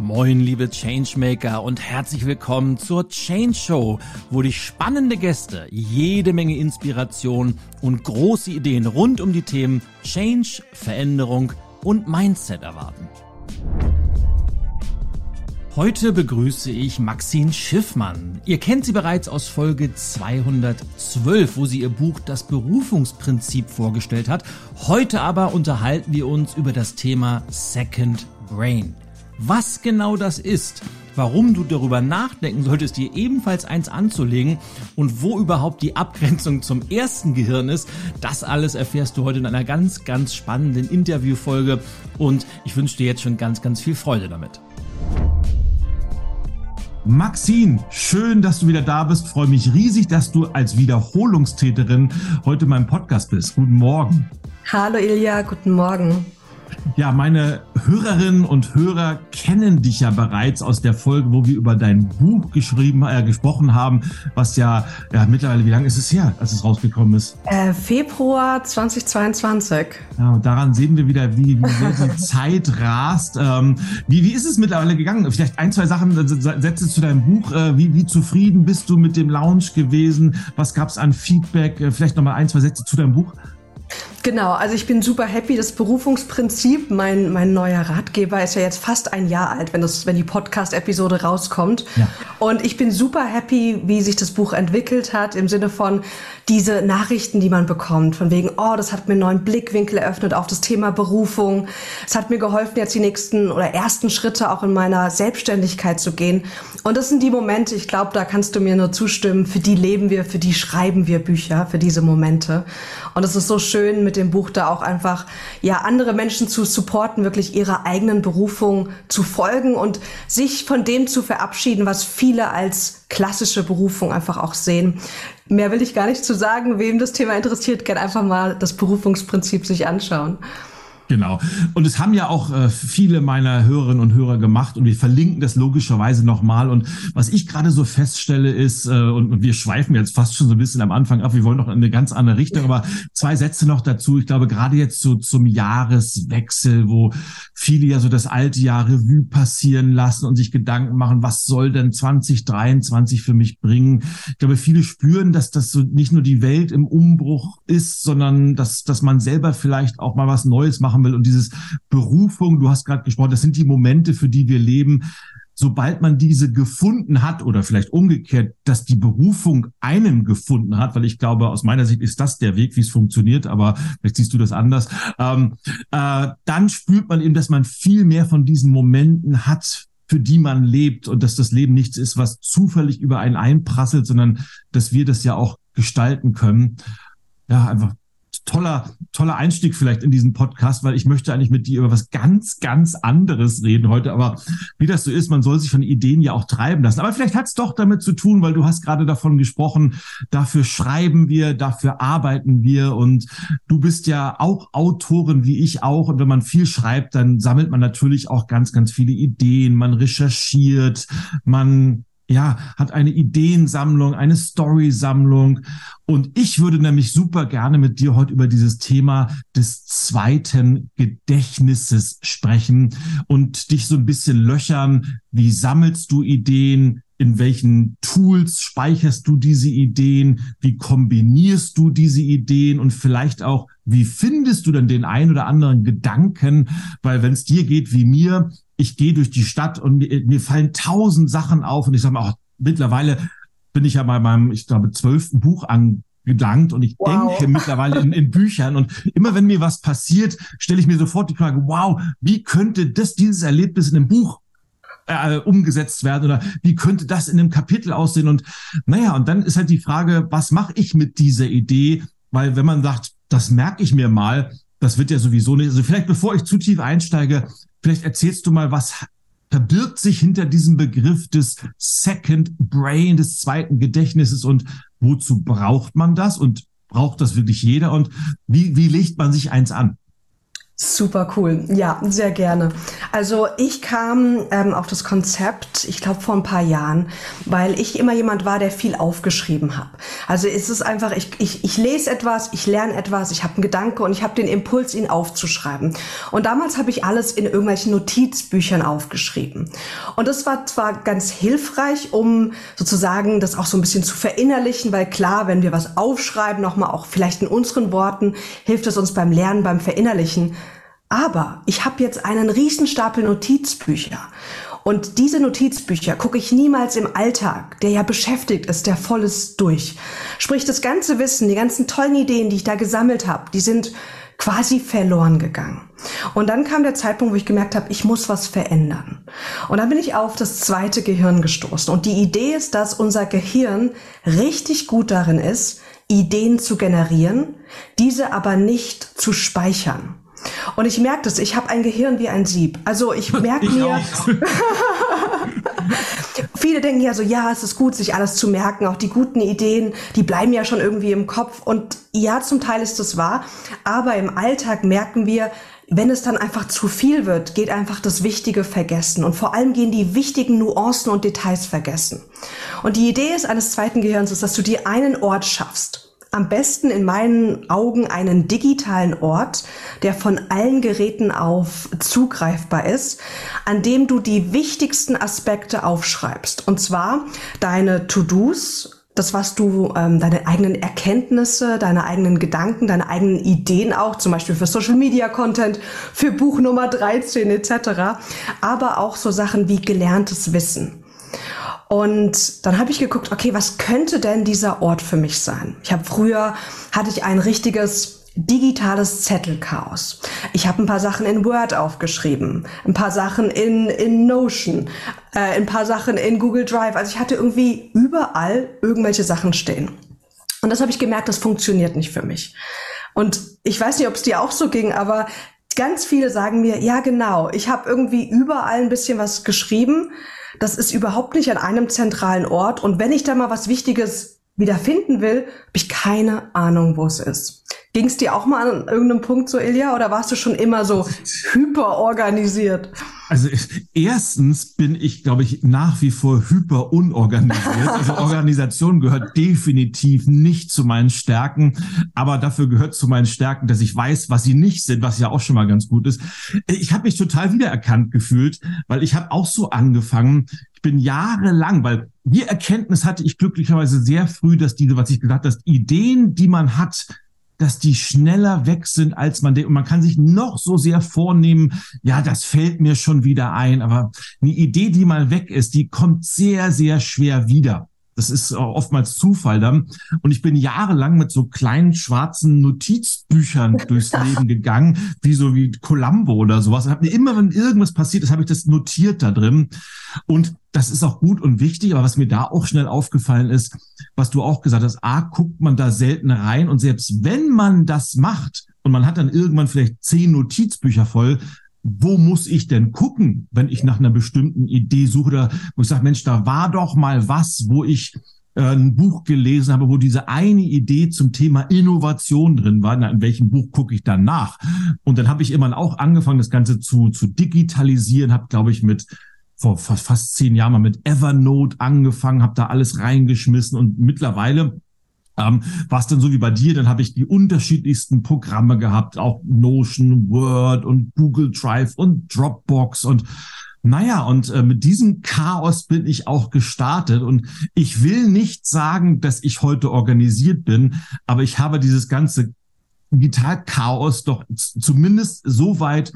Moin, liebe Changemaker und herzlich willkommen zur Change Show, wo dich spannende Gäste, jede Menge Inspiration und große Ideen rund um die Themen Change, Veränderung und Mindset erwarten. Heute begrüße ich Maxine Schiffmann. Ihr kennt sie bereits aus Folge 212, wo sie ihr Buch Das Berufungsprinzip vorgestellt hat. Heute aber unterhalten wir uns über das Thema Second Brain. Was genau das ist, warum du darüber nachdenken solltest, dir ebenfalls eins anzulegen und wo überhaupt die Abgrenzung zum ersten Gehirn ist, das alles erfährst du heute in einer ganz, ganz spannenden Interviewfolge und ich wünsche dir jetzt schon ganz, ganz viel Freude damit. Maxine, schön, dass du wieder da bist. Freue mich riesig, dass du als Wiederholungstäterin heute in meinem Podcast bist. Guten Morgen. Hallo Ilja, guten Morgen. Ja, meine Hörerinnen und Hörer kennen dich ja bereits aus der Folge, wo wir über dein Buch geschrieben, äh, gesprochen haben, was ja, ja mittlerweile, wie lange ist es her, als es rausgekommen ist? Äh, Februar 2022. Ja, und daran sehen wir wieder, wie, wie sehr die Zeit rast. Ähm, wie, wie ist es mittlerweile gegangen? Vielleicht ein, zwei Sachen, äh, Sätze zu deinem Buch. Äh, wie, wie zufrieden bist du mit dem Launch gewesen? Was gab es an Feedback? Äh, vielleicht nochmal ein, zwei Sätze zu deinem Buch. Genau, also ich bin super happy. Das Berufungsprinzip, mein, mein neuer Ratgeber, ist ja jetzt fast ein Jahr alt, wenn, das, wenn die Podcast-Episode rauskommt. Ja. Und ich bin super happy, wie sich das Buch entwickelt hat, im Sinne von diese Nachrichten, die man bekommt, von wegen, oh, das hat mir einen neuen Blickwinkel eröffnet auf das Thema Berufung. Es hat mir geholfen, jetzt die nächsten oder ersten Schritte auch in meiner Selbstständigkeit zu gehen. Und das sind die Momente, ich glaube, da kannst du mir nur zustimmen, für die leben wir, für die schreiben wir Bücher, für diese Momente. Und es ist so schön, mit dem Buch da auch einfach, ja, andere Menschen zu supporten, wirklich ihrer eigenen Berufung zu folgen und sich von dem zu verabschieden, was viele als klassische Berufung einfach auch sehen. Mehr will ich gar nicht zu sagen. Wem das Thema interessiert, kann einfach mal das Berufungsprinzip sich anschauen. Genau. Und es haben ja auch äh, viele meiner Hörerinnen und Hörer gemacht und wir verlinken das logischerweise nochmal. Und was ich gerade so feststelle ist, äh, und, und wir schweifen jetzt fast schon so ein bisschen am Anfang ab, wir wollen noch in eine ganz andere Richtung, aber zwei Sätze noch dazu. Ich glaube, gerade jetzt so zum Jahreswechsel, wo viele ja so das alte Jahr Revue passieren lassen und sich Gedanken machen, was soll denn 2023 für mich bringen? Ich glaube, viele spüren, dass das so nicht nur die Welt im Umbruch ist, sondern dass, dass man selber vielleicht auch mal was Neues machen machen will. Und dieses Berufung, du hast gerade gesprochen, das sind die Momente, für die wir leben. Sobald man diese gefunden hat oder vielleicht umgekehrt, dass die Berufung einen gefunden hat, weil ich glaube, aus meiner Sicht ist das der Weg, wie es funktioniert, aber vielleicht siehst du das anders, ähm, äh, dann spürt man eben, dass man viel mehr von diesen Momenten hat, für die man lebt und dass das Leben nichts ist, was zufällig über einen einprasselt, sondern dass wir das ja auch gestalten können. Ja, einfach toller, toller Einstieg vielleicht in diesen Podcast, weil ich möchte eigentlich mit dir über was ganz, ganz anderes reden heute. Aber wie das so ist, man soll sich von Ideen ja auch treiben lassen. Aber vielleicht hat es doch damit zu tun, weil du hast gerade davon gesprochen, dafür schreiben wir, dafür arbeiten wir und du bist ja auch Autorin wie ich auch. Und wenn man viel schreibt, dann sammelt man natürlich auch ganz, ganz viele Ideen. Man recherchiert, man ja, hat eine Ideensammlung, eine Storysammlung. Und ich würde nämlich super gerne mit dir heute über dieses Thema des zweiten Gedächtnisses sprechen und dich so ein bisschen löchern. Wie sammelst du Ideen? In welchen Tools speicherst du diese Ideen? Wie kombinierst du diese Ideen? Und vielleicht auch, wie findest du denn den ein oder anderen Gedanken? Weil wenn es dir geht wie mir, ich gehe durch die Stadt und mir, mir fallen tausend Sachen auf und ich sage mal, auch mittlerweile bin ich ja bei meinem, ich glaube, zwölften Buch angelangt und ich wow. denke mittlerweile in, in, Büchern und immer wenn mir was passiert, stelle ich mir sofort die Frage, wow, wie könnte das, dieses Erlebnis in einem Buch äh, umgesetzt werden oder wie könnte das in einem Kapitel aussehen und naja, und dann ist halt die Frage, was mache ich mit dieser Idee? Weil wenn man sagt, das merke ich mir mal, das wird ja sowieso nicht. Also vielleicht bevor ich zu tief einsteige, Vielleicht erzählst du mal, was verbirgt sich hinter diesem Begriff des Second Brain, des zweiten Gedächtnisses und wozu braucht man das und braucht das wirklich jeder und wie, wie legt man sich eins an? Super cool. Ja, sehr gerne. Also ich kam ähm, auf das Konzept, ich glaube vor ein paar Jahren, weil ich immer jemand war, der viel aufgeschrieben hat. Also es ist einfach, ich, ich, ich lese etwas, ich lerne etwas, ich habe einen Gedanke und ich habe den Impuls, ihn aufzuschreiben. Und damals habe ich alles in irgendwelchen Notizbüchern aufgeschrieben. Und das war zwar ganz hilfreich, um sozusagen das auch so ein bisschen zu verinnerlichen, weil klar, wenn wir was aufschreiben, nochmal auch vielleicht in unseren Worten, hilft es uns beim Lernen, beim Verinnerlichen. Aber ich habe jetzt einen Riesenstapel Notizbücher. Und diese Notizbücher gucke ich niemals im Alltag, der ja beschäftigt ist, der voll ist, durch. Sprich, das ganze Wissen, die ganzen tollen Ideen, die ich da gesammelt habe, die sind quasi verloren gegangen. Und dann kam der Zeitpunkt, wo ich gemerkt habe, ich muss was verändern. Und dann bin ich auf das zweite Gehirn gestoßen. Und die Idee ist, dass unser Gehirn richtig gut darin ist, Ideen zu generieren, diese aber nicht zu speichern. Und ich merke das, ich habe ein Gehirn wie ein Sieb. Also ich merke mir. Viele denken ja so, ja, es ist gut, sich alles zu merken. Auch die guten Ideen, die bleiben ja schon irgendwie im Kopf. Und ja, zum Teil ist das wahr. Aber im Alltag merken wir, wenn es dann einfach zu viel wird, geht einfach das Wichtige vergessen. Und vor allem gehen die wichtigen Nuancen und Details vergessen. Und die Idee ist eines zweiten Gehirns ist, dass du dir einen Ort schaffst am besten in meinen Augen einen digitalen Ort, der von allen Geräten auf zugreifbar ist, an dem du die wichtigsten Aspekte aufschreibst. Und zwar deine To-Dos, das, was du, ähm, deine eigenen Erkenntnisse, deine eigenen Gedanken, deine eigenen Ideen auch, zum Beispiel für Social Media Content, für Buch Nummer 13 etc., aber auch so Sachen wie gelerntes Wissen. Und dann habe ich geguckt, okay, was könnte denn dieser Ort für mich sein? Ich habe früher hatte ich ein richtiges digitales Zettelchaos. Ich habe ein paar Sachen in Word aufgeschrieben, ein paar Sachen in, in Notion, äh, ein paar Sachen in Google Drive. Also ich hatte irgendwie überall irgendwelche Sachen stehen. Und das habe ich gemerkt, das funktioniert nicht für mich. Und ich weiß nicht, ob es dir auch so ging, aber ganz viele sagen mir, ja genau, ich habe irgendwie überall ein bisschen was geschrieben, das ist überhaupt nicht an einem zentralen Ort. Und wenn ich da mal was Wichtiges wieder finden will, habe ich keine Ahnung, wo es ist. Ging es dir auch mal an irgendeinem Punkt so, Ilja, oder warst du schon immer so hyper organisiert? Also erstens bin ich, glaube ich, nach wie vor hyper unorganisiert. Also Organisation gehört definitiv nicht zu meinen Stärken, aber dafür gehört zu meinen Stärken, dass ich weiß, was sie nicht sind, was ja auch schon mal ganz gut ist. Ich habe mich total wiedererkannt gefühlt, weil ich habe auch so angefangen. Bin jahrelang, weil die Erkenntnis hatte ich glücklicherweise sehr früh, dass diese, was ich gesagt habe, Ideen, die man hat, dass die schneller weg sind, als man denkt. Und man kann sich noch so sehr vornehmen, ja, das fällt mir schon wieder ein. Aber eine Idee, die mal weg ist, die kommt sehr, sehr schwer wieder. Das ist oftmals Zufall dann. Und ich bin jahrelang mit so kleinen schwarzen Notizbüchern durchs Leben gegangen, wie so wie Columbo oder sowas. Und habe mir immer, wenn irgendwas passiert ist, habe ich das notiert da drin. Und das ist auch gut und wichtig. Aber was mir da auch schnell aufgefallen ist, was du auch gesagt hast, A, guckt man da selten rein. Und selbst wenn man das macht und man hat dann irgendwann vielleicht zehn Notizbücher voll, wo muss ich denn gucken, wenn ich nach einer bestimmten Idee suche oder wo ich sage, Mensch, da war doch mal was, wo ich äh, ein Buch gelesen habe, wo diese eine Idee zum Thema Innovation drin war. Na, in welchem Buch gucke ich dann nach? Und dann habe ich immer auch angefangen, das Ganze zu, zu digitalisieren, habe, glaube ich, mit vor fast, fast zehn Jahren mal mit Evernote angefangen, habe da alles reingeschmissen und mittlerweile ähm, war es dann so wie bei dir, dann habe ich die unterschiedlichsten Programme gehabt, auch Notion, Word und Google Drive und Dropbox und naja, und äh, mit diesem Chaos bin ich auch gestartet. Und ich will nicht sagen, dass ich heute organisiert bin, aber ich habe dieses ganze Digitalchaos doch zumindest so weit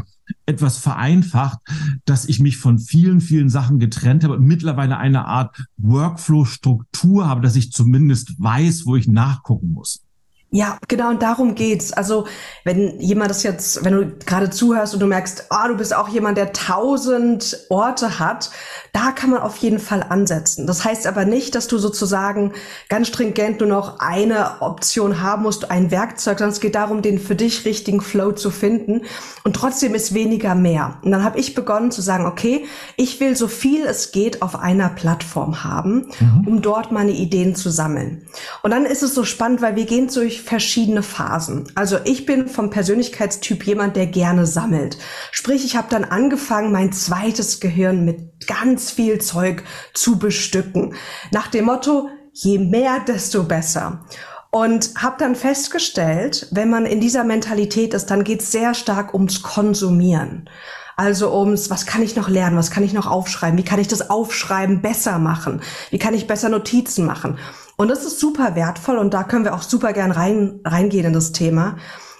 etwas vereinfacht, dass ich mich von vielen, vielen Sachen getrennt habe mittlerweile eine Art Workflow-Struktur habe, dass ich zumindest weiß, wo ich nachgucken muss. Ja, genau, und darum geht's. Also, wenn jemand das jetzt, wenn du gerade zuhörst und du merkst, ah, oh, du bist auch jemand, der tausend Orte hat, da kann man auf jeden Fall ansetzen. Das heißt aber nicht, dass du sozusagen ganz stringent nur noch eine Option haben musst, ein Werkzeug, sondern es geht darum, den für dich richtigen Flow zu finden. Und trotzdem ist weniger mehr. Und dann habe ich begonnen zu sagen, okay, ich will so viel es geht auf einer Plattform haben, mhm. um dort meine Ideen zu sammeln. Und dann ist es so spannend, weil wir gehen durch verschiedene Phasen. Also ich bin vom Persönlichkeitstyp jemand, der gerne sammelt. Sprich, ich habe dann angefangen, mein zweites Gehirn mit ganz viel Zeug zu bestücken. Nach dem Motto, je mehr, desto besser. Und habe dann festgestellt, wenn man in dieser Mentalität ist, dann geht es sehr stark ums Konsumieren. Also ums, was kann ich noch lernen, was kann ich noch aufschreiben, wie kann ich das Aufschreiben besser machen, wie kann ich besser Notizen machen. Und das ist super wertvoll und da können wir auch super gern rein, reingehen in das Thema.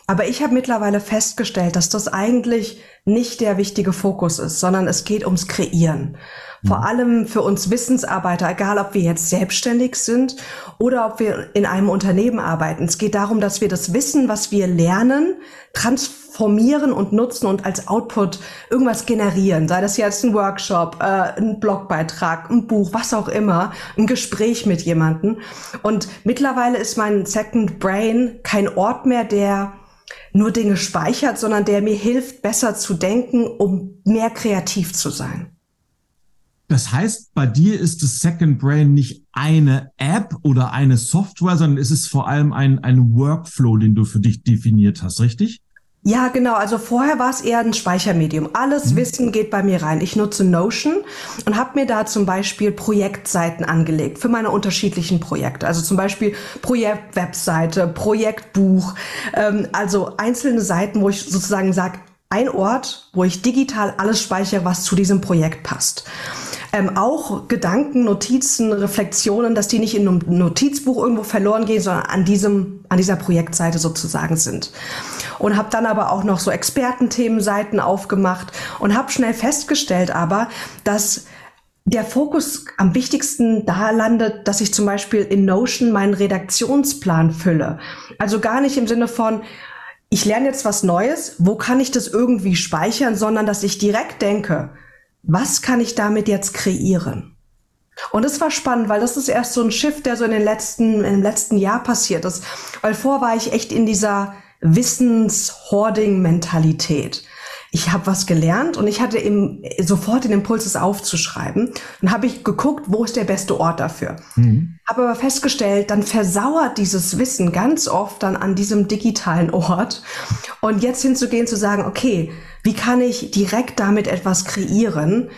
Aber ich habe mittlerweile festgestellt, dass das eigentlich nicht der wichtige Fokus ist, sondern es geht ums Kreieren. Vor mhm. allem für uns Wissensarbeiter, egal ob wir jetzt selbstständig sind oder ob wir in einem Unternehmen arbeiten. Es geht darum, dass wir das Wissen, was wir lernen, transformieren und nutzen und als Output irgendwas generieren. Sei das jetzt ein Workshop, äh, ein Blogbeitrag, ein Buch, was auch immer, ein Gespräch mit jemandem. Und mittlerweile ist mein Second Brain kein Ort mehr, der nur Dinge speichert, sondern der mir hilft, besser zu denken, um mehr kreativ zu sein. Das heißt, bei dir ist das Second Brain nicht eine App oder eine Software, sondern es ist vor allem ein, ein Workflow, den du für dich definiert hast, richtig? Ja, genau. Also vorher war es eher ein Speichermedium. Alles mhm. Wissen geht bei mir rein. Ich nutze Notion und habe mir da zum Beispiel Projektseiten angelegt für meine unterschiedlichen Projekte. Also zum Beispiel Projektwebseite, Projektbuch, ähm, also einzelne Seiten, wo ich sozusagen sage, ein Ort, wo ich digital alles speichere, was zu diesem Projekt passt. Ähm, auch Gedanken, Notizen, Reflexionen, dass die nicht in einem Notizbuch irgendwo verloren gehen, sondern an diesem, an dieser Projektseite sozusagen sind und habe dann aber auch noch so Expertenthemenseiten aufgemacht und habe schnell festgestellt aber, dass der Fokus am wichtigsten da landet, dass ich zum Beispiel in Notion meinen Redaktionsplan fülle. Also gar nicht im Sinne von, ich lerne jetzt was Neues, wo kann ich das irgendwie speichern, sondern dass ich direkt denke, was kann ich damit jetzt kreieren? Und es war spannend, weil das ist erst so ein Shift, der so in den letzten, im letzten Jahr passiert ist. Weil vor war ich echt in dieser Wissenshoarding-Mentalität. Ich habe was gelernt und ich hatte eben sofort den Impuls, es aufzuschreiben. Dann habe ich geguckt, wo ist der beste Ort dafür. Mhm. Habe aber festgestellt, dann versauert dieses Wissen ganz oft dann an diesem digitalen Ort. Und jetzt hinzugehen, zu sagen, okay, wie kann ich direkt damit etwas kreieren?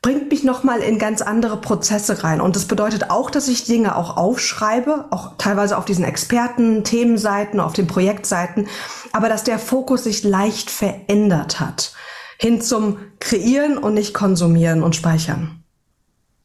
bringt mich nochmal in ganz andere Prozesse rein. Und das bedeutet auch, dass ich Dinge auch aufschreibe, auch teilweise auf diesen Experten, Themenseiten, auf den Projektseiten, aber dass der Fokus sich leicht verändert hat hin zum Kreieren und nicht konsumieren und speichern.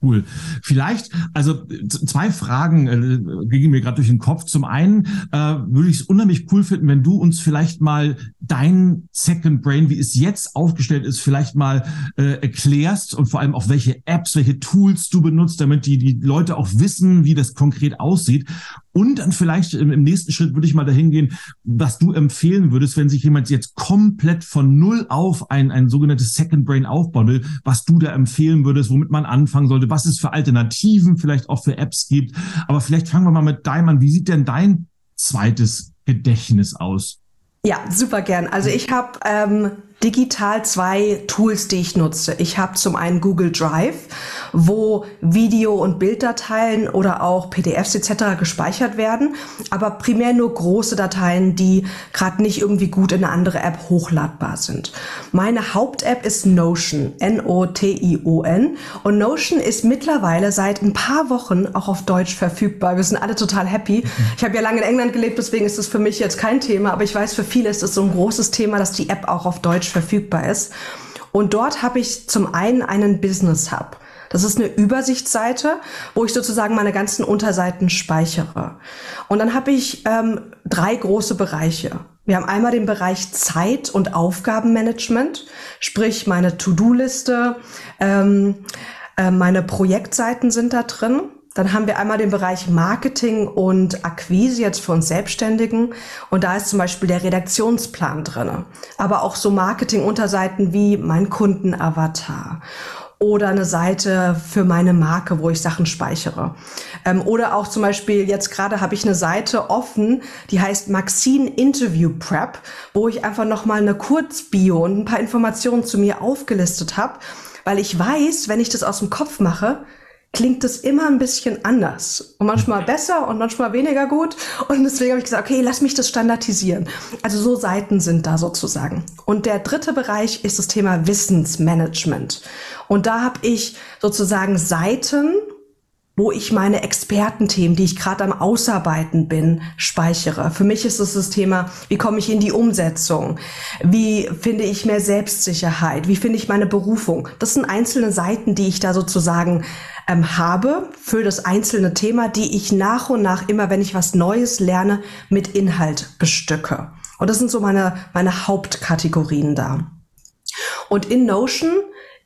Cool. Vielleicht, also zwei Fragen äh, gingen mir gerade durch den Kopf. Zum einen äh, würde ich es unheimlich cool finden, wenn du uns vielleicht mal dein Second Brain, wie es jetzt aufgestellt ist, vielleicht mal äh, erklärst und vor allem auch welche Apps, welche Tools du benutzt, damit die, die Leute auch wissen, wie das konkret aussieht. Und dann vielleicht im, nächsten Schritt würde ich mal dahin gehen, was du empfehlen würdest, wenn sich jemand jetzt komplett von null auf ein, ein sogenanntes Second Brain aufbauen will, was du da empfehlen würdest, womit man anfangen sollte, was es für Alternativen vielleicht auch für Apps gibt. Aber vielleicht fangen wir mal mit deinem an. Wie sieht denn dein zweites Gedächtnis aus? Ja, super gern. Also ich habe ähm, digital zwei Tools, die ich nutze. Ich habe zum einen Google Drive, wo Video- und Bilddateien oder auch PDFs etc. gespeichert werden, aber primär nur große Dateien, die gerade nicht irgendwie gut in eine andere App hochladbar sind. Meine Haupt-App ist Notion, N-O-T-I-O-N und Notion ist mittlerweile seit ein paar Wochen auch auf Deutsch verfügbar. Wir sind alle total happy. Ich habe ja lange in England gelebt, deswegen ist es für mich jetzt kein Thema, aber ich weiß, für viele ist es so ein großes Thema, dass die App auch auf Deutsch verfügbar ist. Und dort habe ich zum einen einen Business Hub. Das ist eine Übersichtsseite, wo ich sozusagen meine ganzen Unterseiten speichere. Und dann habe ich ähm, drei große Bereiche. Wir haben einmal den Bereich Zeit- und Aufgabenmanagement, sprich meine To-Do-Liste, ähm, äh, meine Projektseiten sind da drin. Dann haben wir einmal den Bereich Marketing und Akquise jetzt für uns Selbstständigen. Und da ist zum Beispiel der Redaktionsplan drinne. Aber auch so Marketing-Unterseiten wie mein Kundenavatar oder eine Seite für meine Marke, wo ich Sachen speichere. Ähm, oder auch zum Beispiel, jetzt gerade habe ich eine Seite offen, die heißt Maxine Interview Prep, wo ich einfach nochmal eine Kurzbio und ein paar Informationen zu mir aufgelistet habe, weil ich weiß, wenn ich das aus dem Kopf mache, klingt es immer ein bisschen anders und manchmal besser und manchmal weniger gut. Und deswegen habe ich gesagt, okay, lass mich das standardisieren. Also so Seiten sind da sozusagen. Und der dritte Bereich ist das Thema Wissensmanagement. Und da habe ich sozusagen Seiten, wo ich meine Expertenthemen, die ich gerade am Ausarbeiten bin, speichere. Für mich ist es das Thema, wie komme ich in die Umsetzung? Wie finde ich mehr Selbstsicherheit? Wie finde ich meine Berufung? Das sind einzelne Seiten, die ich da sozusagen ähm, habe für das einzelne Thema, die ich nach und nach immer, wenn ich was Neues lerne, mit Inhalt bestücke. Und das sind so meine, meine Hauptkategorien da. Und in Notion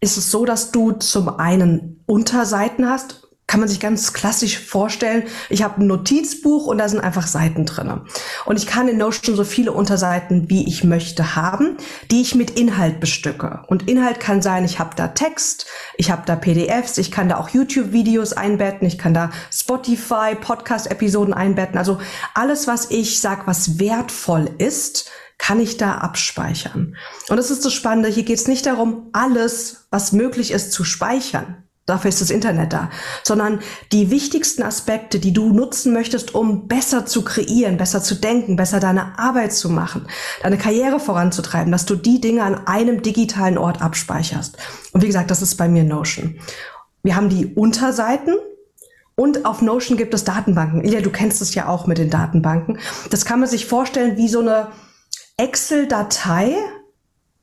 ist es so, dass du zum einen Unterseiten hast, kann man sich ganz klassisch vorstellen. Ich habe ein Notizbuch und da sind einfach Seiten drinne. Und ich kann in Notion so viele Unterseiten, wie ich möchte, haben, die ich mit Inhalt bestücke. Und Inhalt kann sein, ich habe da Text, ich habe da PDFs, ich kann da auch YouTube-Videos einbetten, ich kann da Spotify, Podcast-Episoden einbetten. Also alles, was ich sag, was wertvoll ist, kann ich da abspeichern. Und das ist das Spannende. Hier geht es nicht darum, alles, was möglich ist, zu speichern. Dafür ist das Internet da. Sondern die wichtigsten Aspekte, die du nutzen möchtest, um besser zu kreieren, besser zu denken, besser deine Arbeit zu machen, deine Karriere voranzutreiben, dass du die Dinge an einem digitalen Ort abspeicherst. Und wie gesagt, das ist bei mir Notion. Wir haben die Unterseiten, und auf Notion gibt es Datenbanken. Ilja, du kennst es ja auch mit den Datenbanken. Das kann man sich vorstellen wie so eine Excel-Datei,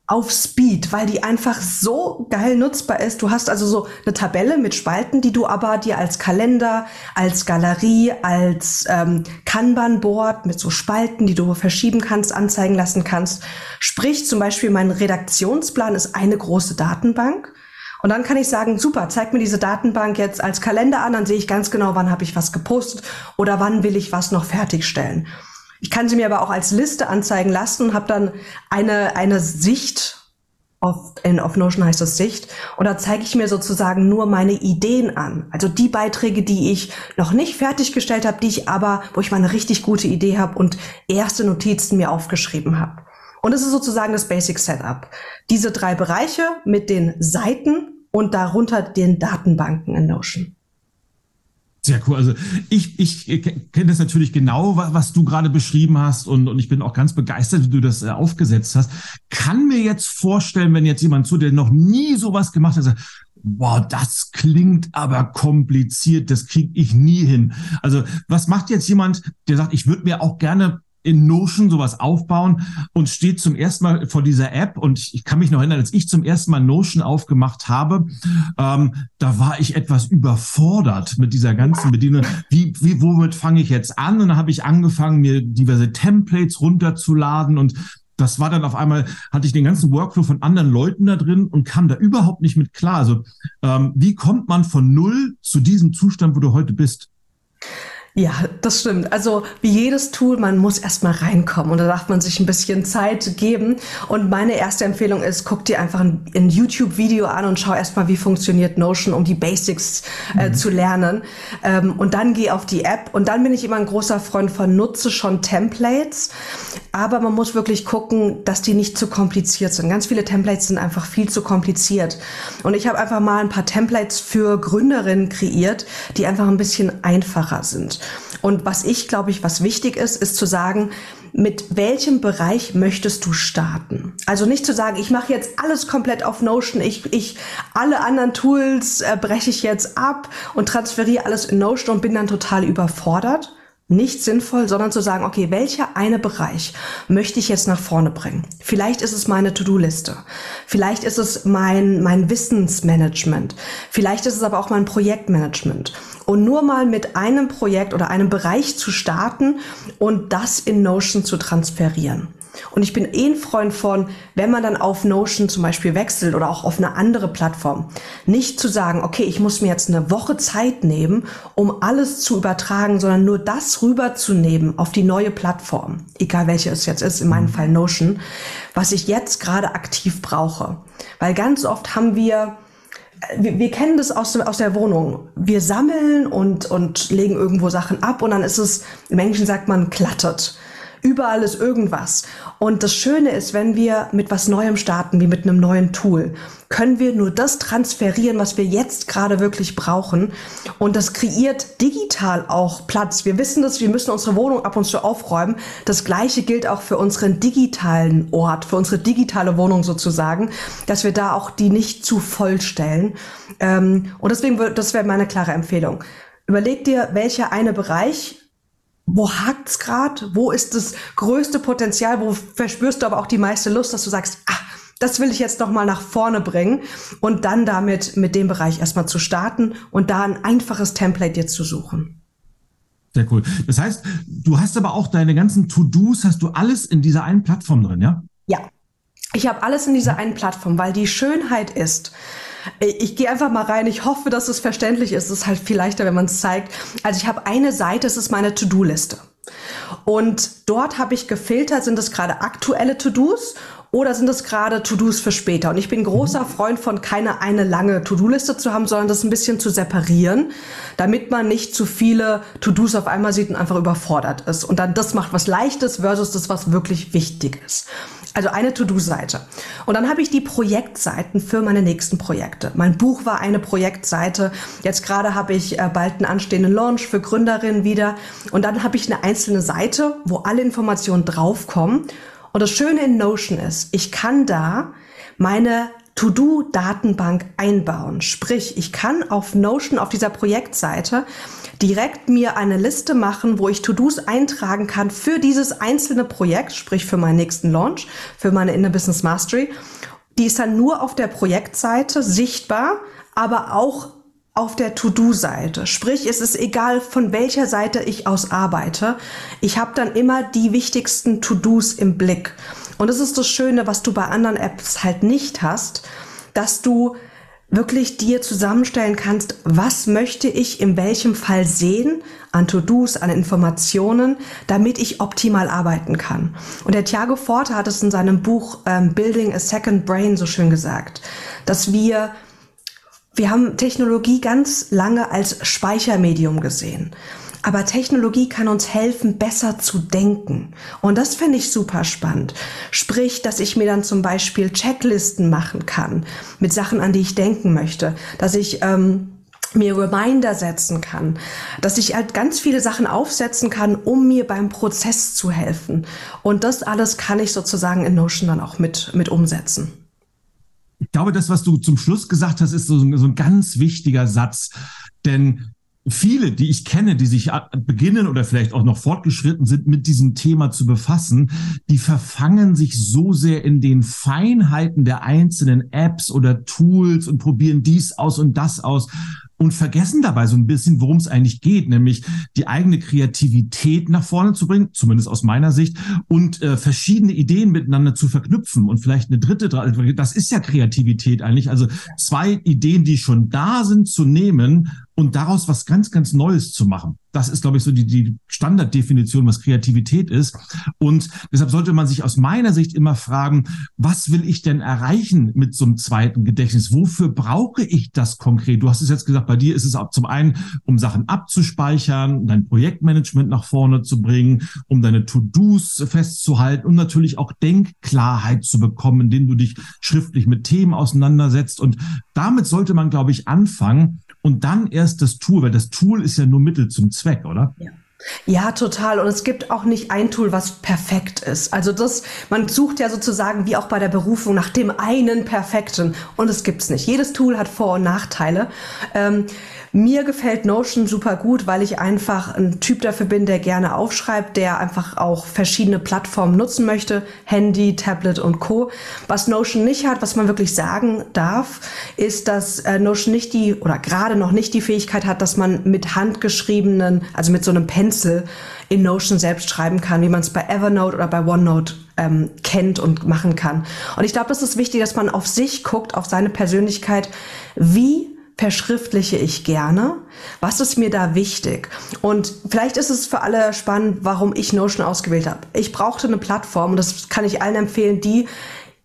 auf Speed, weil die einfach so geil nutzbar ist. Du hast also so eine Tabelle mit Spalten, die du aber dir als Kalender, als Galerie, als ähm, Kanban-Board mit so Spalten, die du verschieben kannst, anzeigen lassen kannst. Sprich, zum Beispiel mein Redaktionsplan ist eine große Datenbank. Und dann kann ich sagen, super, zeig mir diese Datenbank jetzt als Kalender an, dann sehe ich ganz genau, wann habe ich was gepostet oder wann will ich was noch fertigstellen. Ich kann sie mir aber auch als Liste anzeigen lassen und habe dann eine, eine Sicht, auf, in, auf Notion heißt das Sicht, und da zeige ich mir sozusagen nur meine Ideen an. Also die Beiträge, die ich noch nicht fertiggestellt habe, die ich aber, wo ich mal eine richtig gute Idee habe und erste Notizen mir aufgeschrieben habe. Und das ist sozusagen das Basic Setup. Diese drei Bereiche mit den Seiten und darunter den Datenbanken in Notion. Sehr cool. Also ich, ich kenne das natürlich genau, was du gerade beschrieben hast und, und ich bin auch ganz begeistert, wie du das äh, aufgesetzt hast. Kann mir jetzt vorstellen, wenn jetzt jemand zu, der noch nie sowas gemacht hat, sagt, wow, das klingt aber kompliziert, das kriege ich nie hin. Also was macht jetzt jemand, der sagt, ich würde mir auch gerne in Notion sowas aufbauen und steht zum ersten Mal vor dieser App. Und ich, ich kann mich noch erinnern, als ich zum ersten Mal Notion aufgemacht habe, ähm, da war ich etwas überfordert mit dieser ganzen Bedienung. Wie, wie womit fange ich jetzt an? Und dann habe ich angefangen, mir diverse Templates runterzuladen und das war dann auf einmal, hatte ich den ganzen Workflow von anderen Leuten da drin und kam da überhaupt nicht mit klar. Also ähm, wie kommt man von null zu diesem Zustand, wo du heute bist? Ja, das stimmt. Also wie jedes Tool, man muss erstmal reinkommen und da darf man sich ein bisschen Zeit geben. Und meine erste Empfehlung ist, guck dir einfach ein, ein YouTube-Video an und schau erstmal, wie funktioniert Notion, um die Basics äh, mhm. zu lernen. Ähm, und dann geh auf die App. Und dann bin ich immer ein großer Freund von nutze schon Templates. Aber man muss wirklich gucken, dass die nicht zu kompliziert sind. Ganz viele Templates sind einfach viel zu kompliziert. Und ich habe einfach mal ein paar Templates für Gründerinnen kreiert, die einfach ein bisschen einfacher sind. Und was ich glaube ich, was wichtig ist, ist zu sagen, mit welchem Bereich möchtest du starten? Also nicht zu sagen, ich mache jetzt alles komplett auf Notion, ich, ich alle anderen Tools äh, breche ich jetzt ab und transferiere alles in Notion und bin dann total überfordert, nicht sinnvoll, sondern zu sagen, okay, welcher eine Bereich möchte ich jetzt nach vorne bringen? Vielleicht ist es meine To-Do-Liste. Vielleicht ist es mein, mein Wissensmanagement. Vielleicht ist es aber auch mein Projektmanagement. Und nur mal mit einem Projekt oder einem Bereich zu starten und das in Notion zu transferieren. Und ich bin eh ein Freund von, wenn man dann auf Notion zum Beispiel wechselt oder auch auf eine andere Plattform, nicht zu sagen, okay, ich muss mir jetzt eine Woche Zeit nehmen, um alles zu übertragen, sondern nur das rüberzunehmen auf die neue Plattform, egal welche es jetzt ist, in meinem mhm. Fall Notion, was ich jetzt gerade aktiv brauche. Weil ganz oft haben wir wir, wir kennen das aus, aus der Wohnung. Wir sammeln und, und legen irgendwo Sachen ab und dann ist es, im Englischen sagt man, klattert. Überall ist irgendwas. Und das Schöne ist, wenn wir mit was Neuem starten, wie mit einem neuen Tool, können wir nur das transferieren, was wir jetzt gerade wirklich brauchen. Und das kreiert digital auch Platz. Wir wissen das, wir müssen unsere Wohnung ab und zu aufräumen. Das Gleiche gilt auch für unseren digitalen Ort, für unsere digitale Wohnung sozusagen, dass wir da auch die nicht zu voll stellen. Ähm, und deswegen, das wäre meine klare Empfehlung. Überleg dir, welcher eine Bereich wo hakt's gerade? Wo ist das größte Potenzial? Wo verspürst du aber auch die meiste Lust, dass du sagst, ah, das will ich jetzt noch mal nach vorne bringen und dann damit mit dem Bereich erstmal zu starten und da ein einfaches Template jetzt zu suchen. Sehr cool. Das heißt, du hast aber auch deine ganzen To-Dos, hast du alles in dieser einen Plattform drin, ja? Ja. Ich habe alles in dieser einen Plattform, weil die Schönheit ist, ich gehe einfach mal rein. Ich hoffe, dass es verständlich ist. Es ist halt viel leichter, wenn man es zeigt. Also ich habe eine Seite, das ist meine To-Do-Liste. Und dort habe ich gefiltert, sind es gerade aktuelle To-Dos oder sind es gerade To-Dos für später? Und ich bin großer mhm. Freund von keine eine lange To-Do-Liste zu haben, sondern das ein bisschen zu separieren, damit man nicht zu viele To-Dos auf einmal sieht und einfach überfordert ist. Und dann das macht was Leichtes versus das, was wirklich wichtig ist. Also eine To-Do-Seite. Und dann habe ich die Projektseiten für meine nächsten Projekte. Mein Buch war eine Projektseite. Jetzt gerade habe ich äh, bald einen anstehenden Launch für Gründerinnen wieder. Und dann habe ich eine einzelne Seite, wo alle Informationen draufkommen. Und das Schöne in Notion ist, ich kann da meine To-Do-Datenbank einbauen. Sprich, ich kann auf Notion, auf dieser Projektseite, direkt mir eine Liste machen, wo ich To-Dos eintragen kann für dieses einzelne Projekt, sprich für meinen nächsten Launch, für meine Inner Business Mastery. Die ist dann nur auf der Projektseite sichtbar, aber auch auf der To-Do-Seite. Sprich, es ist egal, von welcher Seite ich aus arbeite. Ich habe dann immer die wichtigsten To-Dos im Blick. Und das ist das Schöne, was du bei anderen Apps halt nicht hast, dass du wirklich dir zusammenstellen kannst, was möchte ich in welchem Fall sehen an To-Dos, an Informationen, damit ich optimal arbeiten kann. Und der Thiago Forte hat es in seinem Buch ähm, Building a Second Brain so schön gesagt, dass wir wir haben Technologie ganz lange als Speichermedium gesehen. Aber Technologie kann uns helfen, besser zu denken. Und das finde ich super spannend. Sprich, dass ich mir dann zum Beispiel Checklisten machen kann mit Sachen, an die ich denken möchte. Dass ich ähm, mir Reminder setzen kann, dass ich halt ganz viele Sachen aufsetzen kann, um mir beim Prozess zu helfen. Und das alles kann ich sozusagen in Notion dann auch mit, mit umsetzen. Ich glaube, das, was du zum Schluss gesagt hast, ist so, so ein ganz wichtiger Satz. Denn viele, die ich kenne, die sich beginnen oder vielleicht auch noch fortgeschritten sind, mit diesem Thema zu befassen, die verfangen sich so sehr in den Feinheiten der einzelnen Apps oder Tools und probieren dies aus und das aus und vergessen dabei so ein bisschen, worum es eigentlich geht, nämlich die eigene Kreativität nach vorne zu bringen, zumindest aus meiner Sicht, und äh, verschiedene Ideen miteinander zu verknüpfen und vielleicht eine dritte, das ist ja Kreativität eigentlich, also zwei Ideen, die schon da sind, zu nehmen und daraus was ganz, ganz Neues zu machen. Das ist, glaube ich, so die, die Standarddefinition, was Kreativität ist. Und deshalb sollte man sich aus meiner Sicht immer fragen, was will ich denn erreichen mit so einem zweiten Gedächtnis? Wofür brauche ich das konkret? Du hast es jetzt gesagt, bei dir ist es auch zum einen, um Sachen abzuspeichern, dein Projektmanagement nach vorne zu bringen, um deine To-Dos festzuhalten und natürlich auch Denkklarheit zu bekommen, indem du dich schriftlich mit Themen auseinandersetzt. Und damit sollte man, glaube ich, anfangen, und dann erst das Tool, weil das Tool ist ja nur Mittel zum Zweck, oder? Ja. Ja, total. Und es gibt auch nicht ein Tool, was perfekt ist. Also das, man sucht ja sozusagen wie auch bei der Berufung nach dem einen perfekten. Und es gibt's nicht. Jedes Tool hat Vor- und Nachteile. Ähm, mir gefällt Notion super gut, weil ich einfach ein Typ dafür bin, der gerne aufschreibt, der einfach auch verschiedene Plattformen nutzen möchte, Handy, Tablet und Co. Was Notion nicht hat, was man wirklich sagen darf, ist, dass äh, Notion nicht die oder gerade noch nicht die Fähigkeit hat, dass man mit handgeschriebenen, also mit so einem Pencil in Notion selbst schreiben kann, wie man es bei Evernote oder bei OneNote ähm, kennt und machen kann. Und ich glaube, das ist wichtig, dass man auf sich guckt, auf seine Persönlichkeit, wie verschriftliche ich gerne? Was ist mir da wichtig? Und vielleicht ist es für alle spannend, warum ich Notion ausgewählt habe. Ich brauchte eine Plattform, und das kann ich allen empfehlen, die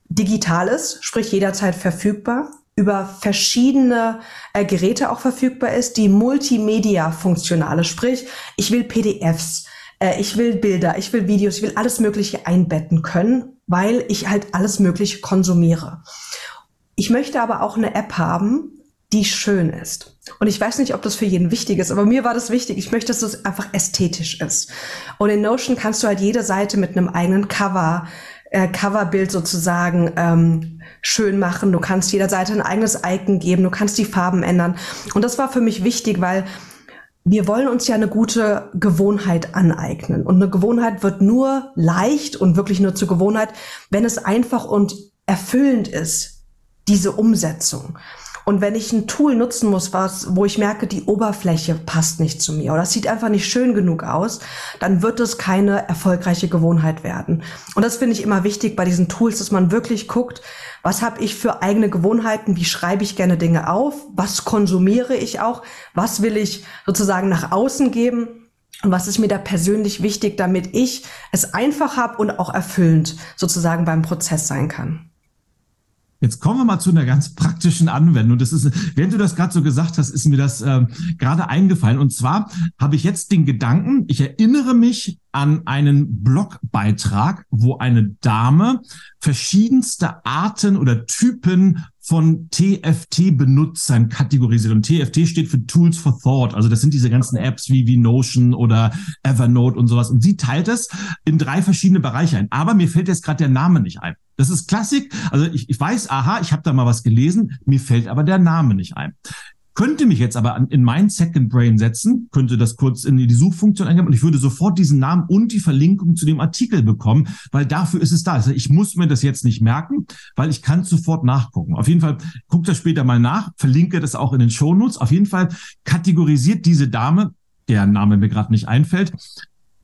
digital ist, sprich jederzeit verfügbar, über verschiedene äh, Geräte auch verfügbar ist, die multimedia funktionale, sprich ich will PDFs, Äh, ich will Bilder, ich will Videos, ich will alles Mögliche einbetten können, weil ich halt alles Mögliche konsumiere. Ich möchte aber auch eine App haben, die schön ist. Und ich weiß nicht, ob das für jeden wichtig ist, aber mir war das wichtig. Ich möchte, dass es einfach ästhetisch ist. Und in Notion kannst du halt jede Seite mit einem eigenen Cover, äh, Coverbild sozusagen ähm, schön machen. Du kannst jeder Seite ein eigenes Icon geben. Du kannst die Farben ändern. Und das war für mich wichtig, weil wir wollen uns ja eine gute Gewohnheit aneignen. Und eine Gewohnheit wird nur leicht und wirklich nur zur Gewohnheit, wenn es einfach und erfüllend ist, diese Umsetzung. Und wenn ich ein Tool nutzen muss, was, wo ich merke, die Oberfläche passt nicht zu mir oder es sieht einfach nicht schön genug aus, dann wird es keine erfolgreiche Gewohnheit werden. Und das finde ich immer wichtig bei diesen Tools, dass man wirklich guckt, was habe ich für eigene Gewohnheiten, wie schreibe ich gerne Dinge auf, was konsumiere ich auch, was will ich sozusagen nach außen geben. Und was ist mir da persönlich wichtig, damit ich es einfach habe und auch erfüllend sozusagen beim Prozess sein kann? Jetzt kommen wir mal zu einer ganz praktischen Anwendung. Das ist, während du das gerade so gesagt hast, ist mir das äh, gerade eingefallen. Und zwar habe ich jetzt den Gedanken, ich erinnere mich an einen Blogbeitrag, wo eine Dame verschiedenste Arten oder Typen von TFT-Benutzern kategorisiert. Und TFT steht für Tools for Thought. Also das sind diese ganzen Apps wie, wie Notion oder Evernote und sowas. Und sie teilt es in drei verschiedene Bereiche ein. Aber mir fällt jetzt gerade der Name nicht ein. Das ist Klassik. Also ich, ich weiß, aha, ich habe da mal was gelesen, mir fällt aber der Name nicht ein könnte mich jetzt aber in mein Second Brain setzen, könnte das kurz in die Suchfunktion eingeben und ich würde sofort diesen Namen und die Verlinkung zu dem Artikel bekommen, weil dafür ist es da. Also ich muss mir das jetzt nicht merken, weil ich kann sofort nachgucken. Auf jeden Fall guckt das später mal nach, verlinke das auch in den Shownotes. Auf jeden Fall kategorisiert diese Dame, der Name mir gerade nicht einfällt,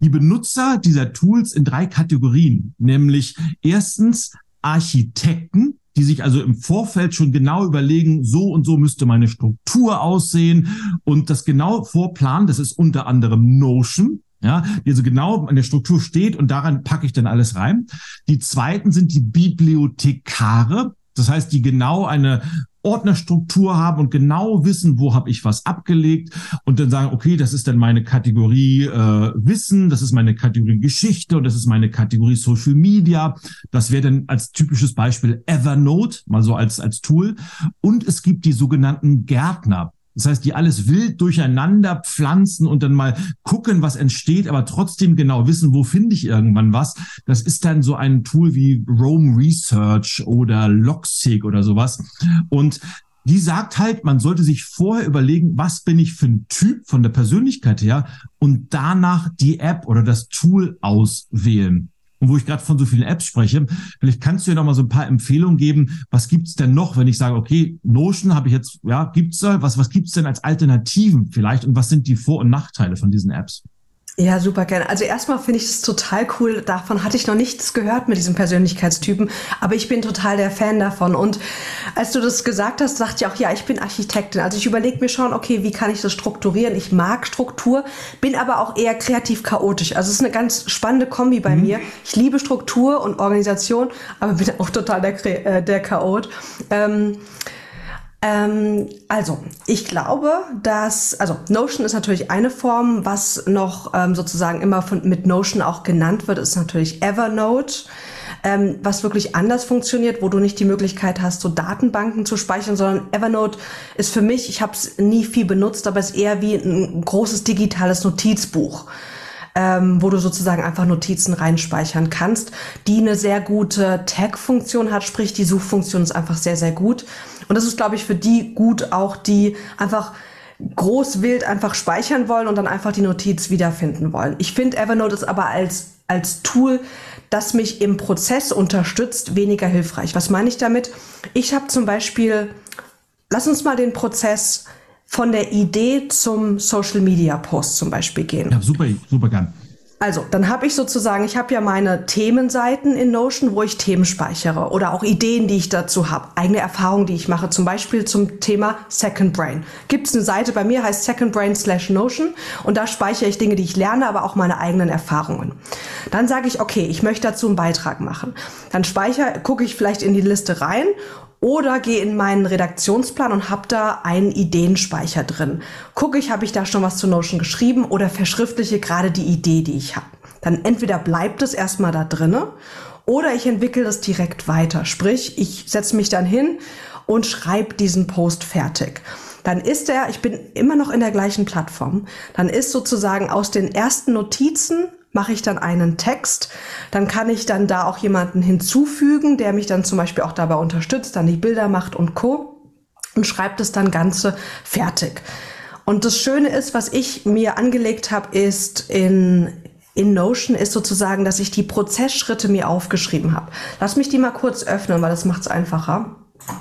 die Benutzer dieser Tools in drei Kategorien, nämlich erstens Architekten, die sich also im Vorfeld schon genau überlegen, so und so müsste meine Struktur aussehen und das genau vorplanen. Das ist unter anderem Notion. Ja, die also genau an der Struktur steht und daran packe ich dann alles rein. Die zweiten sind die Bibliothekare. Das heißt, die genau eine Ordnerstruktur haben und genau wissen, wo habe ich was abgelegt und dann sagen, okay, das ist dann meine Kategorie äh, Wissen, das ist meine Kategorie Geschichte und das ist meine Kategorie Social Media. Das wäre dann als typisches Beispiel Evernote, mal so als, als Tool. Und es gibt die sogenannten Gärtner. Das heißt, die alles wild durcheinander pflanzen und dann mal gucken, was entsteht, aber trotzdem genau wissen, wo finde ich irgendwann was. Das ist dann so ein Tool wie Rome Research oder Logseek oder sowas. Und die sagt halt, man sollte sich vorher überlegen, was bin ich für ein Typ von der Persönlichkeit her und danach die App oder das Tool auswählen. Und wo ich gerade von so vielen Apps spreche, vielleicht kannst du ja noch mal so ein paar Empfehlungen geben. Was gibt's denn noch, wenn ich sage, okay, Notion habe ich jetzt, ja, gibt's da, was, was gibt's denn als Alternativen vielleicht und was sind die Vor- und Nachteile von diesen Apps? Ja, super gerne. Also erstmal finde ich es total cool. Davon hatte ich noch nichts gehört mit diesem Persönlichkeitstypen, aber ich bin total der Fan davon. Und als du das gesagt hast, sagte ich auch, ja, ich bin Architektin. Also ich überlege mir schon, okay, wie kann ich das strukturieren? Ich mag Struktur, bin aber auch eher kreativ chaotisch. Also es ist eine ganz spannende Kombi bei mhm. mir. Ich liebe Struktur und Organisation, aber bin auch total der, äh, der Chaot. Ähm, ähm, also, ich glaube, dass, also Notion ist natürlich eine Form, was noch ähm, sozusagen immer von, mit Notion auch genannt wird, ist natürlich Evernote. Ähm, was wirklich anders funktioniert, wo du nicht die Möglichkeit hast, so Datenbanken zu speichern, sondern Evernote ist für mich, ich habe es nie viel benutzt, aber es ist eher wie ein großes digitales Notizbuch. Ähm, wo du sozusagen einfach Notizen reinspeichern kannst, die eine sehr gute Tag-Funktion hat, sprich die Suchfunktion ist einfach sehr, sehr gut. Und das ist, glaube ich, für die gut auch, die einfach groß wild einfach speichern wollen und dann einfach die Notiz wiederfinden wollen. Ich finde Evernote ist aber als, als Tool, das mich im Prozess unterstützt, weniger hilfreich. Was meine ich damit? Ich habe zum Beispiel, lass uns mal den Prozess von der Idee zum Social Media Post zum Beispiel gehen. Ja, super, super gern. Also, dann habe ich sozusagen, ich habe ja meine Themenseiten in Notion, wo ich Themen speichere oder auch Ideen, die ich dazu habe, eigene Erfahrungen, die ich mache, zum Beispiel zum Thema Second Brain. Gibt es eine Seite bei mir, heißt Second Brain slash Notion und da speichere ich Dinge, die ich lerne, aber auch meine eigenen Erfahrungen. Dann sage ich, okay, ich möchte dazu einen Beitrag machen. Dann speichere, gucke ich vielleicht in die Liste rein Oder gehe in meinen Redaktionsplan und habe da einen Ideenspeicher drin. Gucke ich, habe ich da schon was zu Notion geschrieben oder verschriftliche gerade die Idee, die ich habe. Dann entweder bleibt es erstmal da drinne oder ich entwickle das direkt weiter. Sprich, ich setze mich dann hin und schreibe diesen Post fertig dann ist er, ich bin immer noch in der gleichen Plattform, dann ist sozusagen aus den ersten Notizen mache ich dann einen Text, dann kann ich dann da auch jemanden hinzufügen, der mich dann zum Beispiel auch dabei unterstützt, dann die Bilder macht und Co. und schreibt es dann Ganze fertig. Und das Schöne ist, was ich mir angelegt habe, ist in, in Notion ist sozusagen, dass ich die Prozessschritte mir aufgeschrieben habe. Lass mich die mal kurz öffnen, weil das macht es einfacher.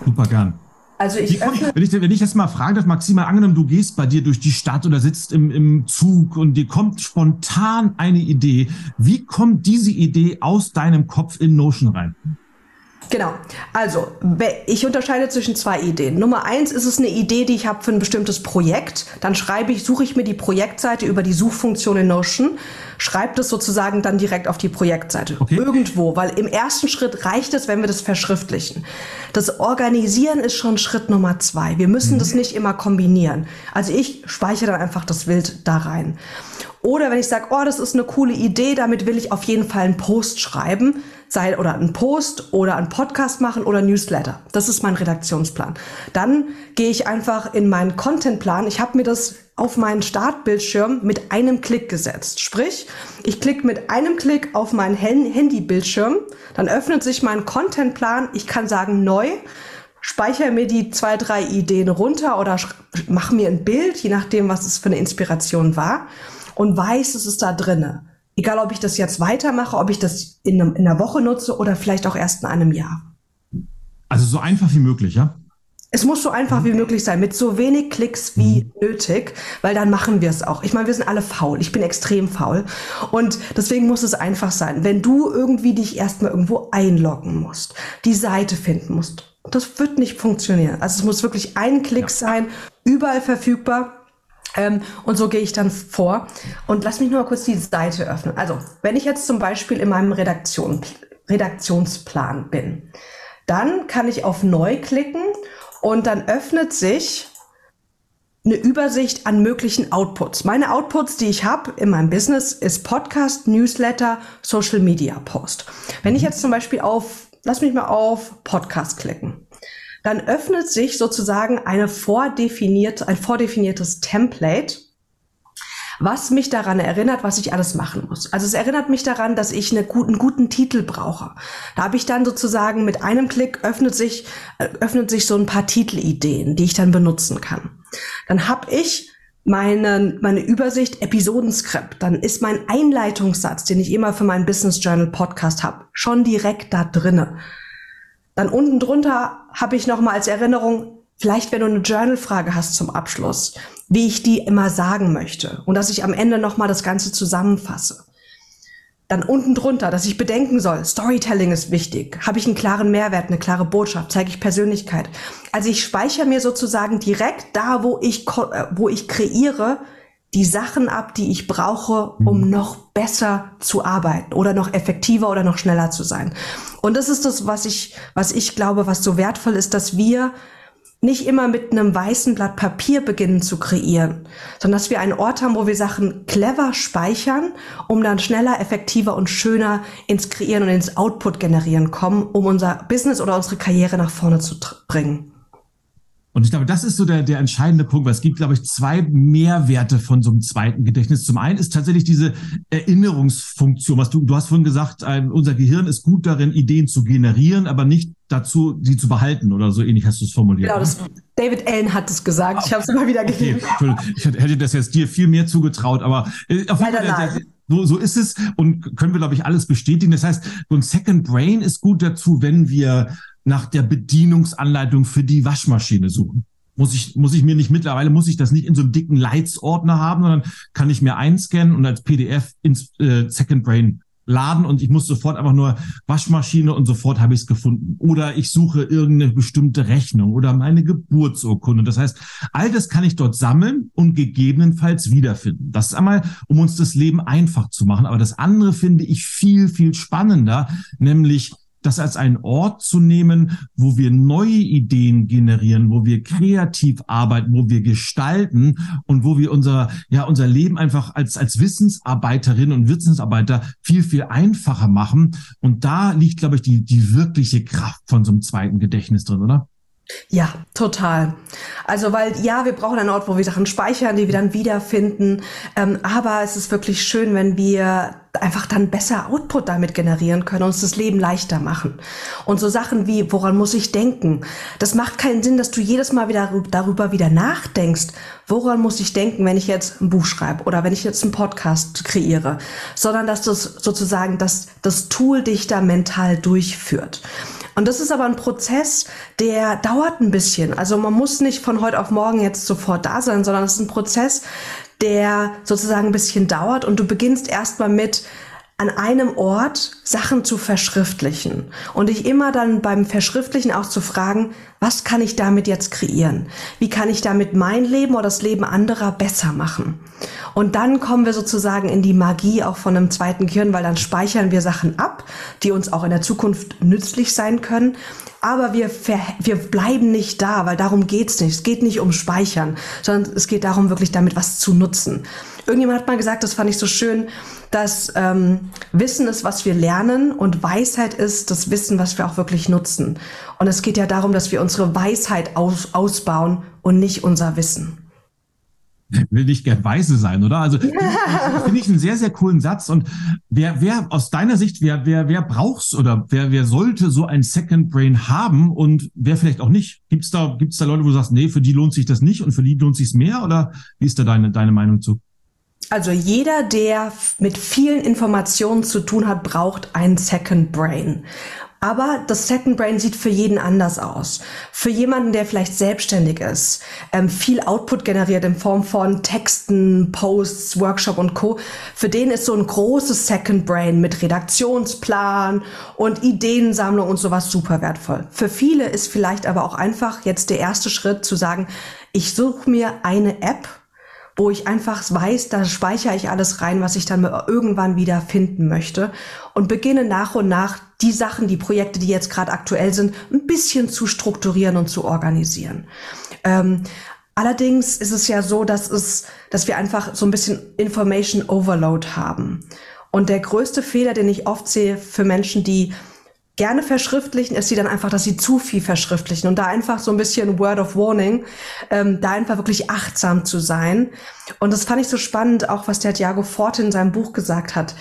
Super gern. Also ich, öffne wenn, ich, wenn ich jetzt mal fragen darf, Maxima, angenommen, du gehst bei dir durch die Stadt oder sitzt im, im Zug und dir kommt spontan eine Idee. Wie kommt diese Idee aus deinem Kopf in Notion rein? Genau. Also, ich unterscheide zwischen zwei Ideen. Nummer eins ist es eine Idee, die ich habe für ein bestimmtes Projekt. Dann schreibe ich, suche ich mir die Projektseite über die Suchfunktion in Notion, schreibe das sozusagen dann direkt auf die Projektseite. Okay. Irgendwo, weil im ersten Schritt reicht es, wenn wir das verschriftlichen. Das Organisieren ist schon Schritt Nummer zwei. Wir müssen mhm. das nicht immer kombinieren. Also ich speichere dann einfach das Bild da rein. Oder wenn ich sage, oh, das ist eine coole Idee, damit will ich auf jeden Fall einen Post schreiben, sei oder einen Post oder einen Podcast machen oder Newsletter. Das ist mein Redaktionsplan. Dann gehe ich einfach in meinen Contentplan. Ich habe mir das auf meinen Startbildschirm mit einem Klick gesetzt. Sprich, ich klicke mit einem Klick auf meinen Handybildschirm, dann öffnet sich mein Contentplan. Ich kann sagen neu speichere mir die zwei, drei Ideen runter oder mache mir ein Bild, je nachdem, was es für eine Inspiration war und weiß, es ist da drinne. Egal, ob ich das jetzt weitermache, ob ich das in, einem, in einer Woche nutze oder vielleicht auch erst in einem Jahr. Also so einfach wie möglich, ja? Es muss so einfach wie möglich sein, mit so wenig Klicks wie mhm. nötig, weil dann machen wir es auch. Ich meine, wir sind alle faul. Ich bin extrem faul. Und deswegen muss es einfach sein. Wenn du irgendwie dich erstmal irgendwo einloggen musst, die Seite finden musst, das wird nicht funktionieren. Also es muss wirklich ein Klick ja. sein, überall verfügbar. Ähm, und so gehe ich dann vor. Und lass mich nur mal kurz die Seite öffnen. Also, wenn ich jetzt zum Beispiel in meinem Redaktion, Redaktionsplan bin, dann kann ich auf Neu klicken und dann öffnet sich eine Übersicht an möglichen Outputs. Meine Outputs, die ich habe in meinem Business, ist Podcast, Newsletter, Social Media Post. Wenn ich jetzt zum Beispiel auf, lass mich mal auf Podcast klicken dann öffnet sich sozusagen eine vordefinierte, ein vordefiniertes Template, was mich daran erinnert, was ich alles machen muss. Also es erinnert mich daran, dass ich eine einen guten Titel brauche. Da habe ich dann sozusagen mit einem Klick öffnet sich, äh, öffnet sich so ein paar Titelideen, die ich dann benutzen kann. Dann habe ich meine, meine Übersicht Episodenskript. Dann ist mein Einleitungssatz, den ich immer für meinen Business Journal Podcast habe, schon direkt da drinne. Dann unten drunter habe ich nochmal als Erinnerung, vielleicht wenn du eine Journal-Frage hast zum Abschluss, wie ich die immer sagen möchte und dass ich am Ende nochmal das Ganze zusammenfasse. Dann unten drunter, dass ich bedenken soll, Storytelling ist wichtig. Habe ich einen klaren Mehrwert, eine klare Botschaft, zeige ich Persönlichkeit. Also ich speichere mir sozusagen direkt da, wo ich, äh, wo ich kreiere, die Sachen ab, die ich brauche, um mhm. noch besser zu arbeiten oder noch effektiver oder noch schneller zu sein. Und das ist das, was ich, was ich glaube, was so wertvoll ist, dass wir nicht immer mit einem weißen Blatt Papier beginnen zu kreieren, sondern dass wir einen Ort haben, wo wir Sachen clever speichern, um dann schneller, effektiver und schöner ins Kreieren und ins Output generieren kommen, um unser Business oder unsere Karriere nach vorne zu bringen. Und ich glaube, das ist so der, der entscheidende Punkt, weil es gibt, glaube ich, zwei Mehrwerte von so einem zweiten Gedächtnis. Zum einen ist tatsächlich diese Erinnerungsfunktion, was du, du hast vorhin gesagt, ein, unser Gehirn ist gut darin, Ideen zu generieren, aber nicht dazu, sie zu behalten oder so ähnlich hast du es formuliert. Genau, das, David Allen hat es gesagt. Ich habe es immer wieder okay, Ich hätte das jetzt dir viel mehr zugetraut, aber äh, auf jeden Fall, so, so ist es und können wir, glaube ich, alles bestätigen. Das heißt, so ein Second Brain ist gut dazu, wenn wir nach der Bedienungsanleitung für die Waschmaschine suchen. Muss ich, muss ich mir nicht mittlerweile, muss ich das nicht in so einem dicken Lights-Ordner haben, sondern kann ich mir einscannen und als PDF ins äh, Second Brain laden und ich muss sofort einfach nur Waschmaschine und sofort habe ich es gefunden. Oder ich suche irgendeine bestimmte Rechnung oder meine Geburtsurkunde. Das heißt, all das kann ich dort sammeln und gegebenenfalls wiederfinden. Das ist einmal, um uns das Leben einfach zu machen. Aber das andere finde ich viel, viel spannender, nämlich das als einen Ort zu nehmen, wo wir neue Ideen generieren, wo wir kreativ arbeiten, wo wir gestalten und wo wir unser, ja, unser Leben einfach als, als Wissensarbeiterinnen und Wissensarbeiter viel, viel einfacher machen. Und da liegt, glaube ich, die, die wirkliche Kraft von so einem zweiten Gedächtnis drin, oder? Ja, total. Also, weil ja, wir brauchen einen Ort, wo wir Sachen speichern, die wir dann wiederfinden. Ähm, aber es ist wirklich schön, wenn wir einfach dann besser Output damit generieren können, uns das Leben leichter machen. Und so Sachen wie, woran muss ich denken? Das macht keinen Sinn, dass du jedes Mal wieder darüber wieder nachdenkst. Woran muss ich denken, wenn ich jetzt ein Buch schreibe oder wenn ich jetzt einen Podcast kreiere? Sondern dass das sozusagen, dass das Tool dich da mental durchführt. Und das ist aber ein Prozess, der dauert ein bisschen. Also man muss nicht von heute auf morgen jetzt sofort da sein, sondern es ist ein Prozess, der sozusagen ein bisschen dauert und du beginnst erstmal mit an einem Ort Sachen zu verschriftlichen und dich immer dann beim Verschriftlichen auch zu fragen, was kann ich damit jetzt kreieren? Wie kann ich damit mein Leben oder das Leben anderer besser machen? Und dann kommen wir sozusagen in die Magie auch von einem zweiten Gehirn, weil dann speichern wir Sachen ab, die uns auch in der Zukunft nützlich sein können. Aber wir, wir bleiben nicht da, weil darum geht's nicht. Es geht nicht um Speichern, sondern es geht darum, wirklich damit was zu nutzen. Irgendjemand hat mal gesagt, das fand ich so schön, dass ähm, Wissen ist, was wir lernen und Weisheit ist das Wissen, was wir auch wirklich nutzen. Und es geht ja darum, dass wir unsere Weisheit aus, ausbauen und nicht unser Wissen will nicht gern weise sein, oder? Also finde ich einen sehr, sehr coolen Satz. Und wer, wer aus deiner Sicht, wer, wer, wer brauchst oder wer, wer sollte so ein Second Brain haben und wer vielleicht auch nicht? Gibt's da, gibt's da Leute, wo du sagst, nee, für die lohnt sich das nicht und für die lohnt sich's mehr? Oder wie ist da deine, deine Meinung zu? Also jeder, der mit vielen Informationen zu tun hat, braucht ein Second Brain. Aber das Second Brain sieht für jeden anders aus. Für jemanden, der vielleicht selbstständig ist, ähm, viel Output generiert in Form von Texten, Posts, Workshop und Co. Für den ist so ein großes Second Brain mit Redaktionsplan und Ideensammlung und sowas super wertvoll. Für viele ist vielleicht aber auch einfach jetzt der erste Schritt zu sagen, ich suche mir eine App, wo ich einfach weiß, da speichere ich alles rein, was ich dann irgendwann wieder finden möchte und beginne nach und nach die Sachen, die Projekte, die jetzt gerade aktuell sind, ein bisschen zu strukturieren und zu organisieren. Ähm, allerdings ist es ja so, dass es, dass wir einfach so ein bisschen Information Overload haben. Und der größte Fehler, den ich oft sehe für Menschen, die gerne verschriftlichen, ist sie dann einfach, dass sie zu viel verschriftlichen und da einfach so ein bisschen Word of Warning, ähm, da einfach wirklich achtsam zu sein. Und das fand ich so spannend, auch was der Diago Forte in seinem Buch gesagt hat,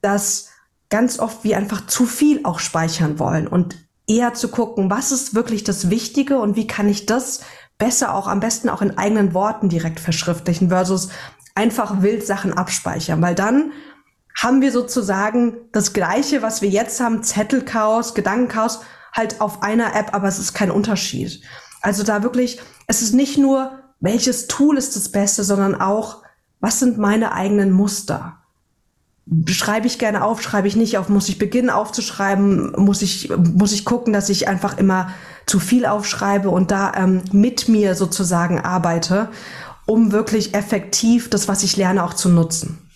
dass ganz oft wir einfach zu viel auch speichern wollen und eher zu gucken, was ist wirklich das Wichtige und wie kann ich das besser auch am besten auch in eigenen Worten direkt verschriftlichen versus einfach wild Sachen abspeichern, weil dann haben wir sozusagen das Gleiche, was wir jetzt haben, Zettelchaos, Gedankenchaos, halt auf einer App, aber es ist kein Unterschied. Also da wirklich, es ist nicht nur, welches Tool ist das Beste, sondern auch, was sind meine eigenen Muster? Schreibe ich gerne auf, schreibe ich nicht auf, muss ich beginnen aufzuschreiben, muss ich, muss ich gucken, dass ich einfach immer zu viel aufschreibe und da ähm, mit mir sozusagen arbeite, um wirklich effektiv das, was ich lerne, auch zu nutzen.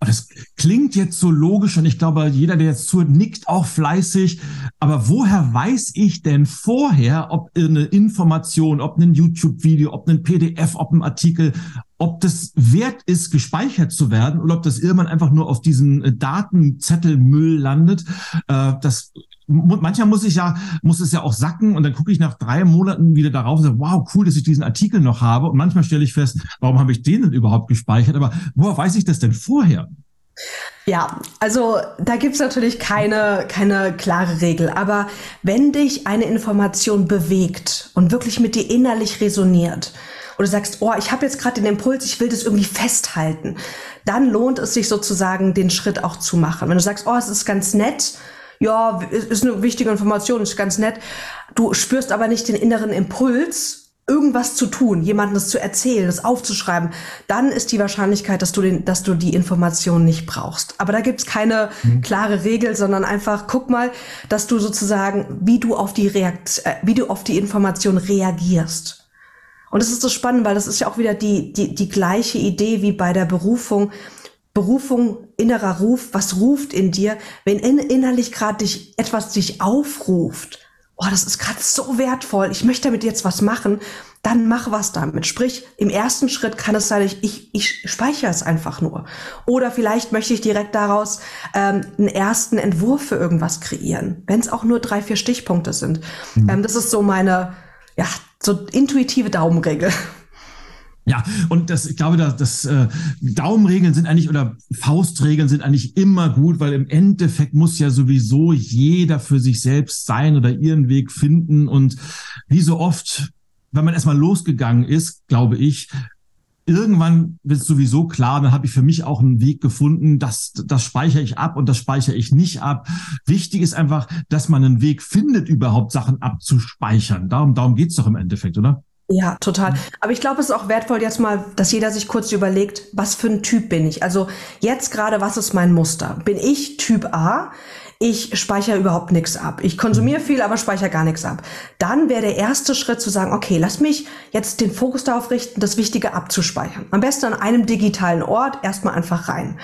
Das klingt jetzt so logisch und ich glaube, jeder, der jetzt zuhört, nickt auch fleißig. Aber woher weiß ich denn vorher, ob eine Information, ob ein YouTube-Video, ob ein PDF, ob ein Artikel, ob das wert ist, gespeichert zu werden oder ob das irgendwann einfach nur auf diesen Datenzettelmüll landet? Äh, das manchmal muss ich ja, muss es ja auch sacken und dann gucke ich nach drei Monaten wieder darauf und sage, wow, cool, dass ich diesen Artikel noch habe. Und manchmal stelle ich fest, warum habe ich den denn überhaupt gespeichert? Aber woher weiß ich das denn vorher? Ja, also da gibt's natürlich keine, keine klare Regel, aber wenn dich eine Information bewegt und wirklich mit dir innerlich resoniert, oder du sagst, oh, ich habe jetzt gerade den Impuls, ich will das irgendwie festhalten, dann lohnt es sich sozusagen, den Schritt auch zu machen. Wenn du sagst, oh, es ist ganz nett, ja, ist eine wichtige Information, ist ganz nett. Du spürst aber nicht den inneren Impuls, irgendwas zu tun, jemandem das zu erzählen, das aufzuschreiben, dann ist die Wahrscheinlichkeit, dass du den, dass du die Information nicht brauchst. Aber da gibt's keine mhm. klare Regel, sondern einfach guck mal, dass du sozusagen, wie du auf die Reakt, äh, wie du auf die Information reagierst. Und das ist so spannend, weil das ist ja auch wieder die, die, die gleiche Idee wie bei der Berufung. Berufung innerer Ruf, was ruft in dir, wenn in, innerlich gerade dich etwas dich aufruft. Oh, das ist gerade so wertvoll. Ich möchte damit jetzt was machen. Dann mach was damit. Sprich, im ersten Schritt kann es sein, ich, ich speichere es einfach nur. Oder vielleicht möchte ich direkt daraus ähm, einen ersten Entwurf für irgendwas kreieren, wenn es auch nur drei, vier Stichpunkte sind. Mhm. Ähm, das ist so meine, ja, so intuitive Daumenregel. Ja, und das, ich glaube, dass das äh, Daumenregeln sind eigentlich oder Faustregeln sind eigentlich immer gut, weil im Endeffekt muss ja sowieso jeder für sich selbst sein oder ihren Weg finden. Und wie so oft, wenn man erstmal losgegangen ist, glaube ich, irgendwann wird es sowieso klar, dann habe ich für mich auch einen Weg gefunden, das, das speichere ich ab und das speichere ich nicht ab. Wichtig ist einfach, dass man einen Weg findet, überhaupt Sachen abzuspeichern. Darum, darum geht's doch im Endeffekt, oder? Ja, total. Aber ich glaube, es ist auch wertvoll jetzt mal, dass jeder sich kurz überlegt, was für ein Typ bin ich? Also jetzt gerade, was ist mein Muster? Bin ich Typ A? Ich speichere überhaupt nichts ab. Ich konsumiere viel, aber speichere gar nichts ab. Dann wäre der erste Schritt zu sagen, okay, lass mich jetzt den Fokus darauf richten, das Wichtige abzuspeichern. Am besten an einem digitalen Ort erstmal einfach rein.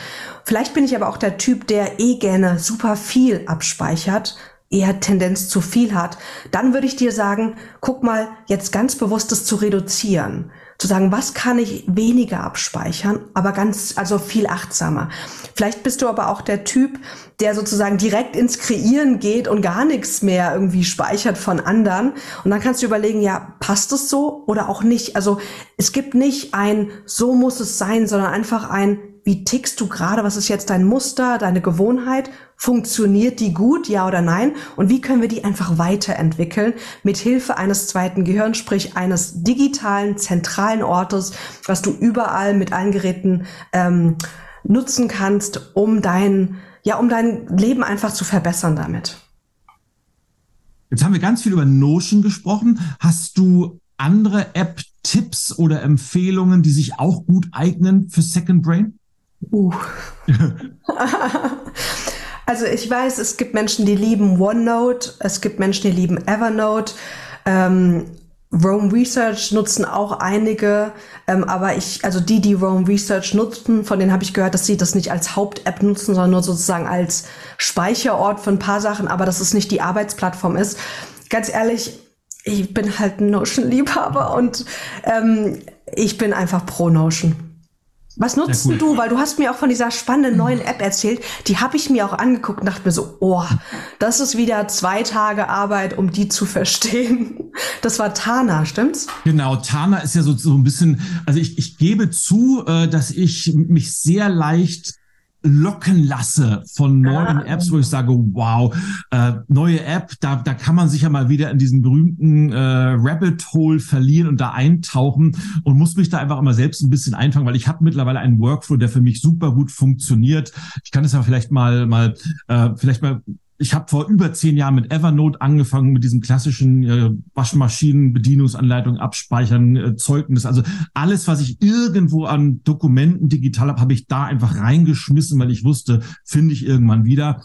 Vielleicht bin ich aber auch der Typ, der eh gerne super viel abspeichert, eher Tendenz zu viel hat, dann würde ich dir sagen, guck mal, jetzt ganz bewusst das zu reduzieren. Zu sagen, was kann ich weniger abspeichern, aber ganz, also viel achtsamer. Vielleicht bist du aber auch der Typ, der sozusagen direkt ins Kreieren geht und gar nichts mehr irgendwie speichert von anderen. Und dann kannst du überlegen, ja, passt es so oder auch nicht? Also es gibt nicht ein, so muss es sein, sondern einfach ein, wie tickst du gerade? Was ist jetzt dein Muster, deine Gewohnheit? Funktioniert die gut, ja oder nein? Und wie können wir die einfach weiterentwickeln mit Hilfe eines zweiten Gehirns, sprich eines digitalen, zentralen Ortes, was du überall mit allen Geräten ähm, nutzen kannst, um dein, ja, um dein Leben einfach zu verbessern damit. Jetzt haben wir ganz viel über Notion gesprochen. Hast du andere App-Tipps oder Empfehlungen, die sich auch gut eignen für Second Brain? Uh. also ich weiß, es gibt Menschen, die lieben OneNote, es gibt Menschen, die lieben Evernote. Ähm, Rome Research nutzen auch einige, ähm, aber ich, also die, die Rome Research nutzen, von denen habe ich gehört, dass sie das nicht als Haupt-App nutzen, sondern nur sozusagen als Speicherort für ein paar Sachen, aber dass es nicht die Arbeitsplattform ist. Ganz ehrlich, ich bin halt ein Notion-Liebhaber und ähm, ich bin einfach pro Notion. Was nutzt cool. du? Weil du hast mir auch von dieser spannenden neuen App erzählt. Die habe ich mir auch angeguckt und dachte mir so, oh, das ist wieder zwei Tage Arbeit, um die zu verstehen. Das war Tana, stimmt's? Genau, Tana ist ja so, so ein bisschen, also ich, ich gebe zu, äh, dass ich mich sehr leicht locken lasse von neuen ah. Apps, wo ich sage, wow, äh, neue App, da, da kann man sich ja mal wieder in diesen berühmten äh, Rabbit Hole verlieren und da eintauchen und muss mich da einfach immer selbst ein bisschen einfangen, weil ich habe mittlerweile einen Workflow, der für mich super gut funktioniert. Ich kann es ja vielleicht mal mal äh, vielleicht mal ich habe vor über zehn Jahren mit Evernote angefangen, mit diesem klassischen äh, Waschmaschinen, Bedienungsanleitung, Abspeichern, äh, Zeugnis. Also alles, was ich irgendwo an Dokumenten digital habe, habe ich da einfach reingeschmissen, weil ich wusste, finde ich irgendwann wieder.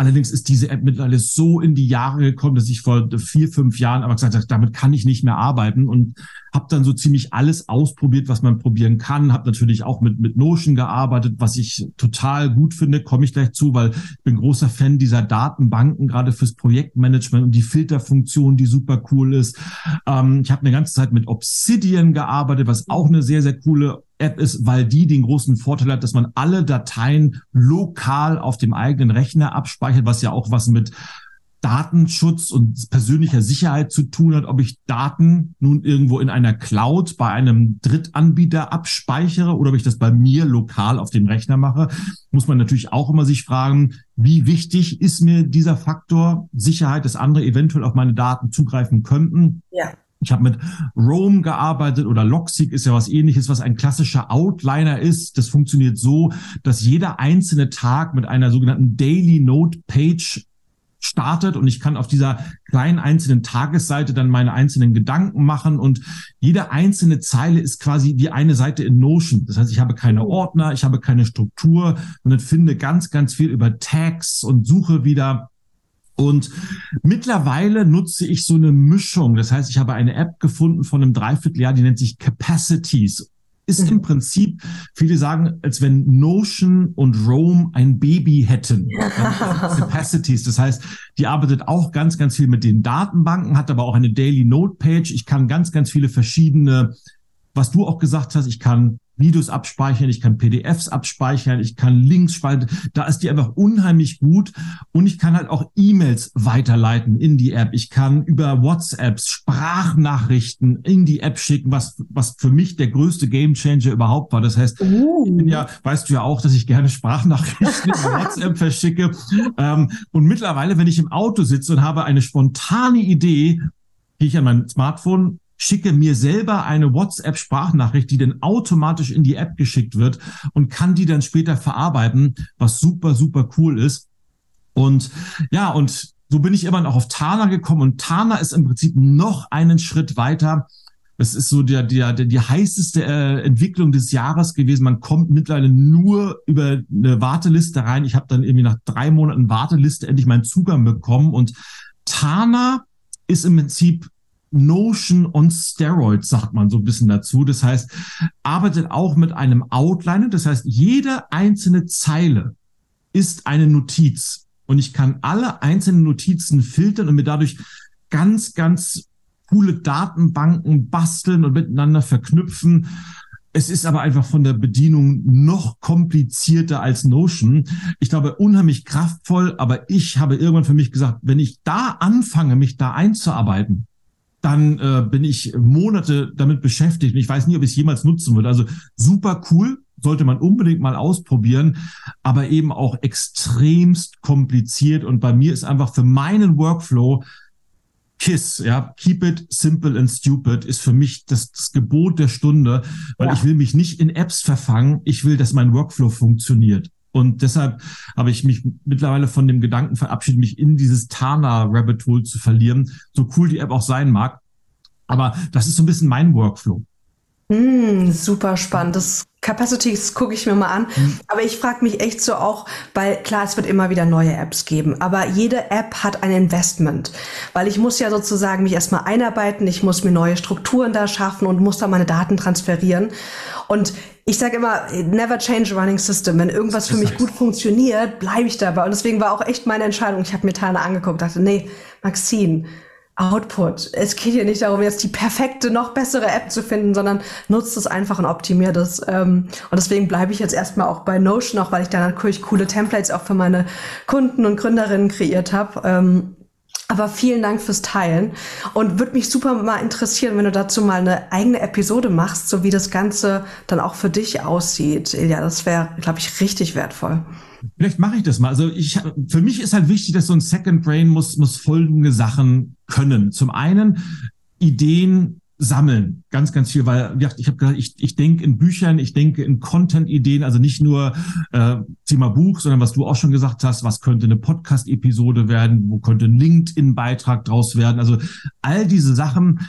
Allerdings ist diese App mittlerweile so in die Jahre gekommen, dass ich vor vier, fünf Jahren aber gesagt habe, damit kann ich nicht mehr arbeiten und habe dann so ziemlich alles ausprobiert, was man probieren kann. Habe natürlich auch mit, mit Notion gearbeitet, was ich total gut finde, komme ich gleich zu, weil ich bin großer Fan dieser Datenbanken, gerade fürs Projektmanagement und die Filterfunktion, die super cool ist. Ähm, ich habe eine ganze Zeit mit Obsidian gearbeitet, was auch eine sehr, sehr coole App ist, weil die den großen Vorteil hat, dass man alle Dateien lokal auf dem eigenen Rechner abspeichert, was ja auch was mit Datenschutz und persönlicher Sicherheit zu tun hat, ob ich Daten nun irgendwo in einer Cloud bei einem Drittanbieter abspeichere oder ob ich das bei mir lokal auf dem Rechner mache, muss man natürlich auch immer sich fragen, wie wichtig ist mir dieser Faktor Sicherheit, dass andere eventuell auf meine Daten zugreifen könnten. Ja. Ich habe mit Roam gearbeitet oder Logseek ist ja was ähnliches, was ein klassischer Outliner ist. Das funktioniert so, dass jeder einzelne Tag mit einer sogenannten Daily Note Page startet und ich kann auf dieser kleinen einzelnen Tagesseite dann meine einzelnen Gedanken machen und jede einzelne Zeile ist quasi wie eine Seite in Notion. Das heißt, ich habe keine Ordner, ich habe keine Struktur, sondern finde ganz, ganz viel über Tags und suche wieder und mittlerweile nutze ich so eine Mischung. Das heißt, ich habe eine App gefunden von einem Dreivierteljahr, die nennt sich Capacities ist im Prinzip, viele sagen, als wenn Notion und Rome ein Baby hätten. Capacities. Das heißt, die arbeitet auch ganz, ganz viel mit den Datenbanken, hat aber auch eine Daily Note Page. Ich kann ganz, ganz viele verschiedene, was du auch gesagt hast, ich kann Videos abspeichern, ich kann PDFs abspeichern, ich kann Links spalten. Da ist die einfach unheimlich gut. Und ich kann halt auch E-Mails weiterleiten in die App. Ich kann über WhatsApps Sprachnachrichten in die App schicken, was, was für mich der größte Gamechanger überhaupt war. Das heißt, uh. ich bin ja, weißt du ja auch, dass ich gerne Sprachnachrichten über WhatsApp verschicke. Ähm, und mittlerweile, wenn ich im Auto sitze und habe eine spontane Idee, gehe ich an mein Smartphone, schicke mir selber eine WhatsApp-Sprachnachricht, die dann automatisch in die App geschickt wird und kann die dann später verarbeiten, was super, super cool ist. Und ja, und so bin ich immer noch auf Tana gekommen und Tana ist im Prinzip noch einen Schritt weiter. Das ist so der, der, der die heißeste äh, Entwicklung des Jahres gewesen. Man kommt mittlerweile nur über eine Warteliste rein. Ich habe dann irgendwie nach drei Monaten Warteliste endlich meinen Zugang bekommen. Und Tana ist im Prinzip Notion on Steroids, sagt man so ein bisschen dazu. Das heißt, arbeitet auch mit einem Outliner. Das heißt, jede einzelne Zeile ist eine Notiz. Und ich kann alle einzelnen Notizen filtern und mir dadurch ganz, ganz coole Datenbanken basteln und miteinander verknüpfen. Es ist aber einfach von der Bedienung noch komplizierter als Notion. Ich glaube, unheimlich kraftvoll, aber ich habe irgendwann für mich gesagt, wenn ich da anfange, mich da einzuarbeiten, dann äh, bin ich Monate damit beschäftigt. Und ich weiß nie, ob ich es jemals nutzen würde. Also super cool, sollte man unbedingt mal ausprobieren, aber eben auch extremst kompliziert. Und bei mir ist einfach für meinen Workflow KISS, ja, keep it simple and stupid, ist für mich das, das Gebot der Stunde, weil ja. ich will mich nicht in Apps verfangen. Ich will, dass mein Workflow funktioniert. Und deshalb habe ich mich mittlerweile von dem Gedanken verabschiedet, mich in dieses Tana Rabbit Hole zu verlieren. So cool die App auch sein mag. Aber das ist so ein bisschen mein Workflow. Mm, super spannend. Das Capacities gucke ich mir mal an. Mhm. Aber ich frage mich echt so auch, weil klar, es wird immer wieder neue Apps geben, aber jede App hat ein Investment. Weil ich muss ja sozusagen mich erstmal einarbeiten, ich muss mir neue Strukturen da schaffen und muss da meine Daten transferieren. Und ich sage immer, never change a running system. Wenn irgendwas für mich gut funktioniert, bleibe ich dabei. Und deswegen war auch echt meine Entscheidung. Ich habe mir Tana angeguckt, dachte, nee, Maxine, Output. Es geht hier nicht darum, jetzt die perfekte, noch bessere App zu finden, sondern nutzt es einfach und optimiert es. Ähm, und deswegen bleibe ich jetzt erstmal auch bei Notion, auch weil ich da natürlich coole Templates auch für meine Kunden und Gründerinnen kreiert habe. Ähm, aber vielen Dank fürs Teilen und würde mich super mal interessieren, wenn du dazu mal eine eigene Episode machst, so wie das Ganze dann auch für dich aussieht. Ja, das wäre, glaube ich, richtig wertvoll. Vielleicht mache ich das mal. Also ich, für mich ist halt wichtig, dass so ein Second Brain muss, muss folgende Sachen können. Zum einen Ideen sammeln, ganz, ganz viel, weil ich habe gesagt, ich, ich denke in Büchern, ich denke in Content-Ideen, also nicht nur äh, Thema Buch, sondern was du auch schon gesagt hast, was könnte eine Podcast-Episode werden, wo könnte ein LinkedIn-Beitrag draus werden. Also all diese Sachen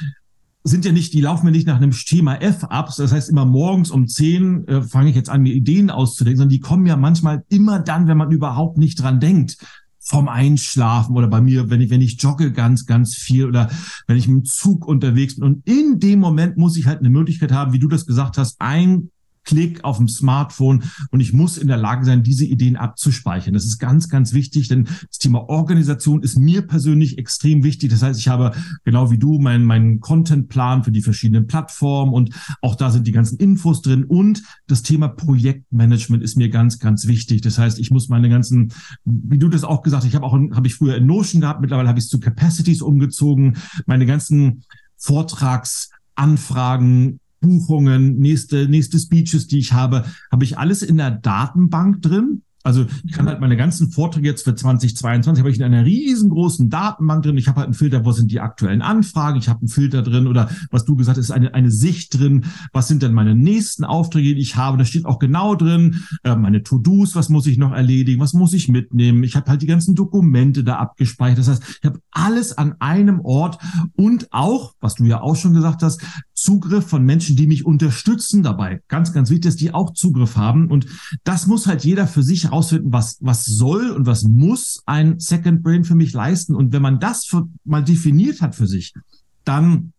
sind ja nicht, die laufen mir nicht nach einem Schema F ab. Das heißt, immer morgens um zehn äh, fange ich jetzt an, mir Ideen auszudenken, sondern die kommen ja manchmal immer dann, wenn man überhaupt nicht dran denkt. Vom Einschlafen oder bei mir, wenn ich, wenn ich jogge ganz, ganz viel oder wenn ich im Zug unterwegs bin. Und in dem Moment muss ich halt eine Möglichkeit haben, wie du das gesagt hast, ein Klick auf dem Smartphone und ich muss in der Lage sein, diese Ideen abzuspeichern. Das ist ganz, ganz wichtig, denn das Thema Organisation ist mir persönlich extrem wichtig. Das heißt, ich habe genau wie du meinen meinen Contentplan für die verschiedenen Plattformen und auch da sind die ganzen Infos drin und das Thema Projektmanagement ist mir ganz, ganz wichtig. Das heißt, ich muss meine ganzen, wie du das auch gesagt hast, ich habe auch habe ich früher in Notion gehabt, mittlerweile habe ich es zu Capacities umgezogen, meine ganzen Vortragsanfragen, Buchungen, nächste, nächste Speeches, die ich habe, habe ich alles in der Datenbank drin. Also ich kann halt meine ganzen Vorträge jetzt für 2022 habe ich in einer riesengroßen Datenbank drin. Ich habe halt einen Filter, wo sind die aktuellen Anfragen. Ich habe einen Filter drin oder was du gesagt hast, ist eine, eine Sicht drin. Was sind denn meine nächsten Aufträge, die ich habe? Da steht auch genau drin, äh, meine To-Dos, was muss ich noch erledigen, was muss ich mitnehmen. Ich habe halt die ganzen Dokumente da abgespeichert. Das heißt, ich habe alles an einem Ort und auch, was du ja auch schon gesagt hast, Zugriff von Menschen, die mich unterstützen dabei. Ganz, ganz wichtig, dass die auch Zugriff haben. Und das muss halt jeder für sich herausfinden, was, was soll und was muss ein Second Brain für mich leisten. Und wenn man das für, mal definiert hat für sich, dann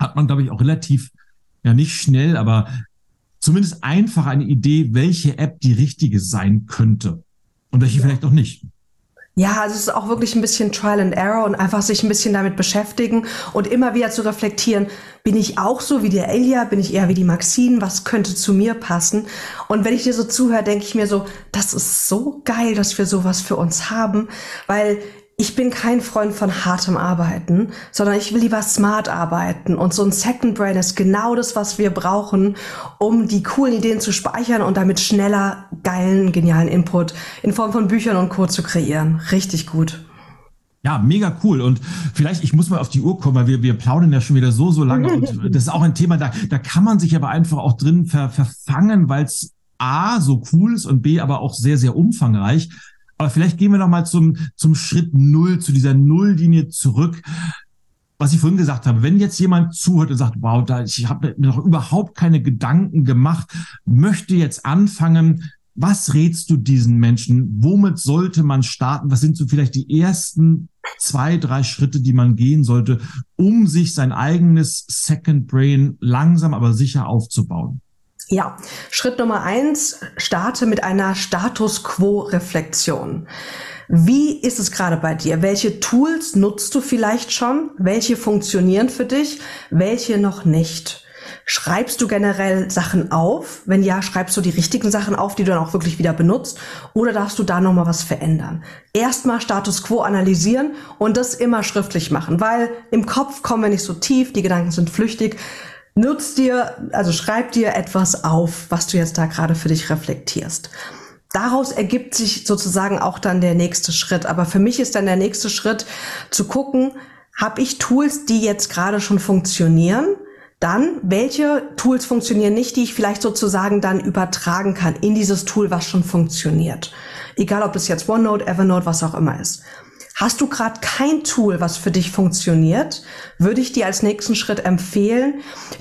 hat man, glaube ich, auch relativ, ja nicht schnell, aber zumindest einfach eine Idee, welche App die richtige sein könnte und welche ja. vielleicht auch nicht. Ja, also es ist auch wirklich ein bisschen Trial and Error und einfach sich ein bisschen damit beschäftigen und immer wieder zu reflektieren, bin ich auch so wie der Elia, bin ich eher wie die Maxine, was könnte zu mir passen? Und wenn ich dir so zuhöre, denke ich mir so, das ist so geil, dass wir sowas für uns haben, weil ich bin kein Freund von hartem Arbeiten, sondern ich will lieber smart arbeiten. Und so ein Second Brain ist genau das, was wir brauchen, um die coolen Ideen zu speichern und damit schneller geilen, genialen Input in Form von Büchern und Co. zu kreieren. Richtig gut. Ja, mega cool. Und vielleicht, ich muss mal auf die Uhr kommen, weil wir, wir plaudern ja schon wieder so, so lange. Und das ist auch ein Thema, da, da kann man sich aber einfach auch drin ver, verfangen, weil es A, so cool ist und B, aber auch sehr, sehr umfangreich. Aber vielleicht gehen wir noch mal zum, zum Schritt Null, zu dieser Nulllinie zurück. Was ich vorhin gesagt habe, wenn jetzt jemand zuhört und sagt, wow, da, ich habe mir noch überhaupt keine Gedanken gemacht, möchte jetzt anfangen, was rätst du diesen Menschen? Womit sollte man starten? Was sind so vielleicht die ersten zwei, drei Schritte, die man gehen sollte, um sich sein eigenes Second Brain langsam aber sicher aufzubauen? Ja, Schritt Nummer eins, starte mit einer Status Quo-Reflexion. Wie ist es gerade bei dir? Welche Tools nutzt du vielleicht schon? Welche funktionieren für dich? Welche noch nicht? Schreibst du generell Sachen auf? Wenn ja, schreibst du die richtigen Sachen auf, die du dann auch wirklich wieder benutzt? Oder darfst du da nochmal was verändern? Erstmal Status Quo analysieren und das immer schriftlich machen, weil im Kopf kommen wir nicht so tief, die Gedanken sind flüchtig. Nutz dir, also schreib dir etwas auf, was du jetzt da gerade für dich reflektierst. Daraus ergibt sich sozusagen auch dann der nächste Schritt. Aber für mich ist dann der nächste Schritt zu gucken, habe ich Tools, die jetzt gerade schon funktionieren? Dann, welche Tools funktionieren nicht, die ich vielleicht sozusagen dann übertragen kann in dieses Tool, was schon funktioniert. Egal, ob es jetzt OneNote, Evernote, was auch immer ist. Hast du gerade kein Tool, was für dich funktioniert, würde ich dir als nächsten Schritt empfehlen,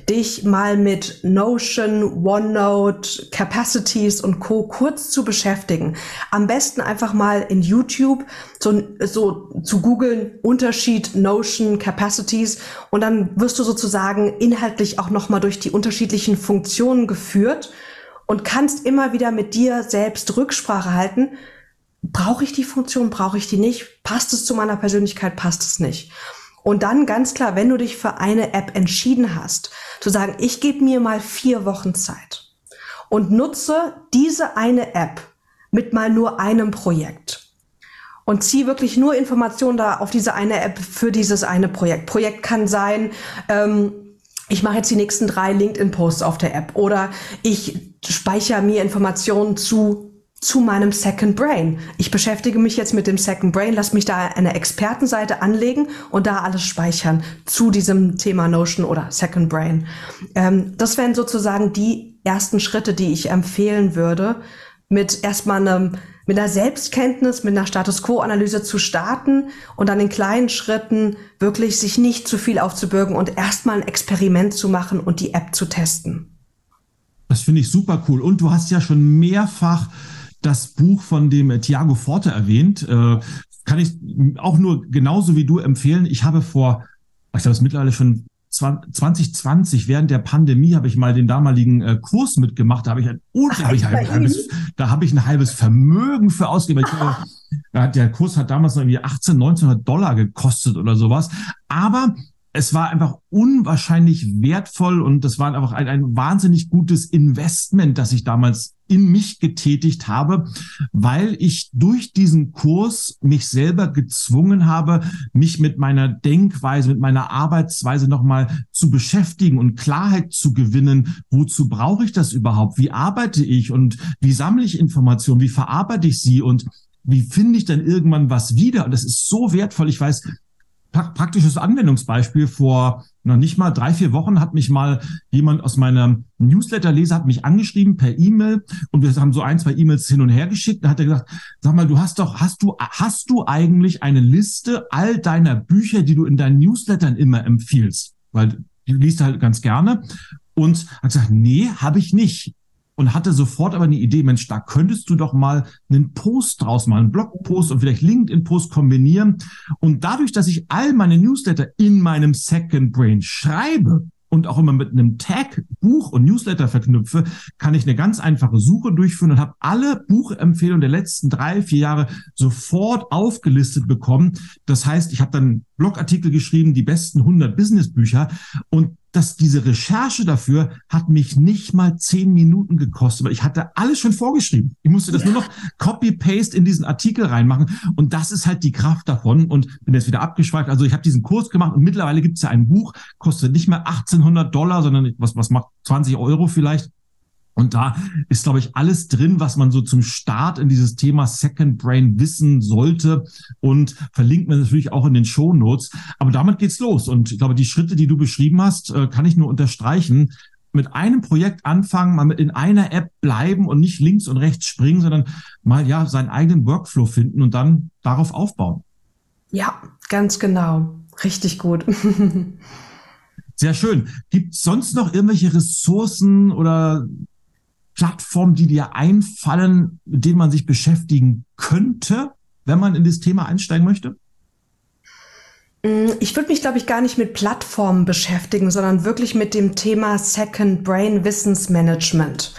dich mal mit Notion, OneNote, Capacities und Co. kurz zu beschäftigen. Am besten einfach mal in YouTube so, so zu googeln Unterschied Notion, Capacities und dann wirst du sozusagen inhaltlich auch nochmal durch die unterschiedlichen Funktionen geführt und kannst immer wieder mit dir selbst Rücksprache halten, brauche ich die Funktion, brauche ich die nicht, passt es zu meiner Persönlichkeit, passt es nicht. Und dann ganz klar, wenn du dich für eine App entschieden hast, zu sagen, ich gebe mir mal vier Wochen Zeit und nutze diese eine App mit mal nur einem Projekt und ziehe wirklich nur Informationen da auf diese eine App für dieses eine Projekt. Projekt kann sein, ähm, ich mache jetzt die nächsten drei LinkedIn-Posts auf der App oder ich speichere mir Informationen zu zu meinem Second Brain. Ich beschäftige mich jetzt mit dem Second Brain, lass mich da eine Expertenseite anlegen und da alles speichern zu diesem Thema Notion oder Second Brain. Ähm, das wären sozusagen die ersten Schritte, die ich empfehlen würde, mit erstmal einem, mit einer Selbstkenntnis, mit einer Status Quo-Analyse zu starten und dann in kleinen Schritten wirklich sich nicht zu viel aufzubürgen und erstmal ein Experiment zu machen und die App zu testen. Das finde ich super cool. Und du hast ja schon mehrfach das Buch von dem äh, Thiago Forte erwähnt. Äh, kann ich auch nur genauso wie du empfehlen. Ich habe vor, ich glaube, es ist mittlerweile schon 2020 während der Pandemie habe ich mal den damaligen äh, Kurs mitgemacht. Da habe ich ein, Ach, hab ich ein halbes, da habe ich ein halbes Vermögen für ausgegeben. Ich, der Kurs hat damals noch irgendwie 18, 1900 Dollar gekostet oder sowas. Aber es war einfach unwahrscheinlich wertvoll und das war einfach ein, ein wahnsinnig gutes Investment, das ich damals in mich getätigt habe, weil ich durch diesen Kurs mich selber gezwungen habe, mich mit meiner Denkweise, mit meiner Arbeitsweise nochmal zu beschäftigen und Klarheit zu gewinnen. Wozu brauche ich das überhaupt? Wie arbeite ich und wie sammle ich Informationen? Wie verarbeite ich sie und wie finde ich dann irgendwann was wieder? Und das ist so wertvoll. Ich weiß, praktisches Anwendungsbeispiel. Vor noch nicht mal drei, vier Wochen hat mich mal jemand aus meiner Newsletter-Leser hat mich angeschrieben per E-Mail und wir haben so ein, zwei E-Mails hin und her geschickt. Da hat er gesagt, sag mal, du hast doch, hast du, hast du eigentlich eine Liste all deiner Bücher, die du in deinen Newslettern immer empfiehlst? Weil du liest halt ganz gerne. Und hat gesagt, nee, habe ich nicht und hatte sofort aber eine Idee, Mensch, da könntest du doch mal einen Post draus machen, einen Blogpost und vielleicht LinkedIn-Post kombinieren. Und dadurch, dass ich all meine Newsletter in meinem Second Brain schreibe und auch immer mit einem Tag Buch und Newsletter verknüpfe, kann ich eine ganz einfache Suche durchführen und habe alle Buchempfehlungen der letzten drei, vier Jahre sofort aufgelistet bekommen. Das heißt, ich habe dann Blogartikel geschrieben, die besten 100 Businessbücher und dass diese Recherche dafür hat mich nicht mal zehn Minuten gekostet, weil ich hatte alles schon vorgeschrieben. Ich musste das ja. nur noch Copy-Paste in diesen Artikel reinmachen und das ist halt die Kraft davon und bin jetzt wieder abgeschweift. Also ich habe diesen Kurs gemacht und mittlerweile gibt es ja ein Buch, kostet nicht mehr 1800 Dollar, sondern was, was macht 20 Euro vielleicht und da ist, glaube ich, alles drin, was man so zum Start in dieses Thema Second Brain wissen sollte und verlinkt man natürlich auch in den Show Notes. Aber damit geht's los. Und ich glaube, die Schritte, die du beschrieben hast, äh, kann ich nur unterstreichen. Mit einem Projekt anfangen, mal in einer App bleiben und nicht links und rechts springen, sondern mal ja seinen eigenen Workflow finden und dann darauf aufbauen. Ja, ganz genau. Richtig gut. Sehr schön. Gibt es sonst noch irgendwelche Ressourcen oder Plattformen, die dir einfallen, mit denen man sich beschäftigen könnte, wenn man in das Thema einsteigen möchte? Mm, ich würde mich, glaube ich, gar nicht mit Plattformen beschäftigen, sondern wirklich mit dem Thema Second Brain Wissensmanagement.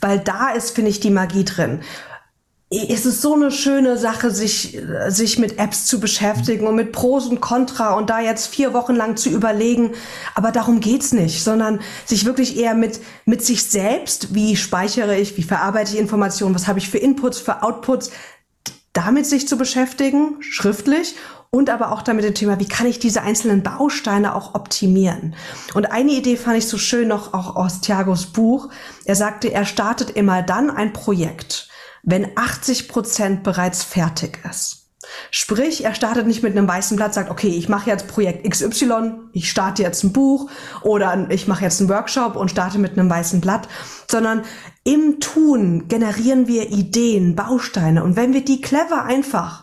Weil da ist, finde ich, die Magie drin es ist so eine schöne Sache, sich, sich mit Apps zu beschäftigen und mit Pros und Contra und da jetzt vier Wochen lang zu überlegen. Aber darum geht's nicht, sondern sich wirklich eher mit, mit sich selbst, wie speichere ich, wie verarbeite ich Informationen, was habe ich für Inputs, für Outputs, damit sich zu beschäftigen, schriftlich und aber auch damit dem Thema, wie kann ich diese einzelnen Bausteine auch optimieren. Und eine Idee fand ich so schön noch auch aus Thiagos Buch. Er sagte, er startet immer dann ein Projekt, wenn 80 Prozent bereits fertig ist. Sprich, er startet nicht mit einem weißen Blatt, sagt, okay, ich mache jetzt Projekt XY, ich starte jetzt ein Buch oder ich mache jetzt einen Workshop und starte mit einem weißen Blatt, sondern im Tun generieren wir Ideen, Bausteine und wenn wir die clever einfach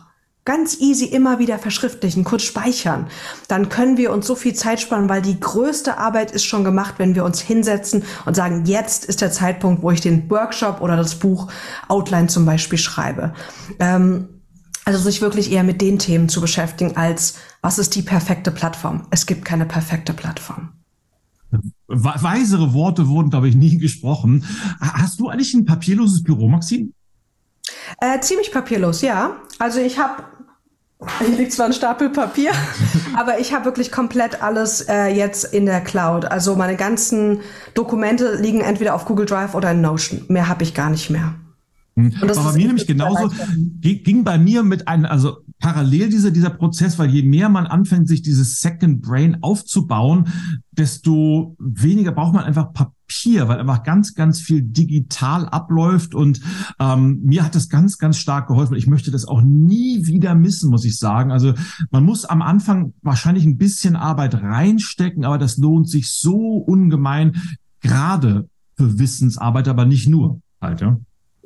ganz easy immer wieder verschriftlichen, kurz speichern, dann können wir uns so viel Zeit sparen, weil die größte Arbeit ist schon gemacht, wenn wir uns hinsetzen und sagen, jetzt ist der Zeitpunkt, wo ich den Workshop oder das Buch Outline zum Beispiel schreibe. Ähm, also sich wirklich eher mit den Themen zu beschäftigen, als was ist die perfekte Plattform? Es gibt keine perfekte Plattform. Weisere Worte wurden, glaube ich, nie gesprochen. Hast du eigentlich ein papierloses Büro, Maxim? Äh, ziemlich papierlos, ja. Also ich habe hier liegt zwar ein Stapel Papier, aber ich habe wirklich komplett alles äh, jetzt in der Cloud. Also meine ganzen Dokumente liegen entweder auf Google Drive oder in Notion. Mehr habe ich gar nicht mehr. Hm. Und das war bei mir nämlich genauso, ging bei mir mit einem, also parallel dieser, dieser Prozess, weil je mehr man anfängt, sich dieses Second Brain aufzubauen, desto weniger braucht man einfach Papier, weil einfach ganz, ganz viel digital abläuft und ähm, mir hat das ganz, ganz stark geholfen. Ich möchte das auch nie wieder missen, muss ich sagen. Also man muss am Anfang wahrscheinlich ein bisschen Arbeit reinstecken, aber das lohnt sich so ungemein, gerade für Wissensarbeit, aber nicht nur halt, ja.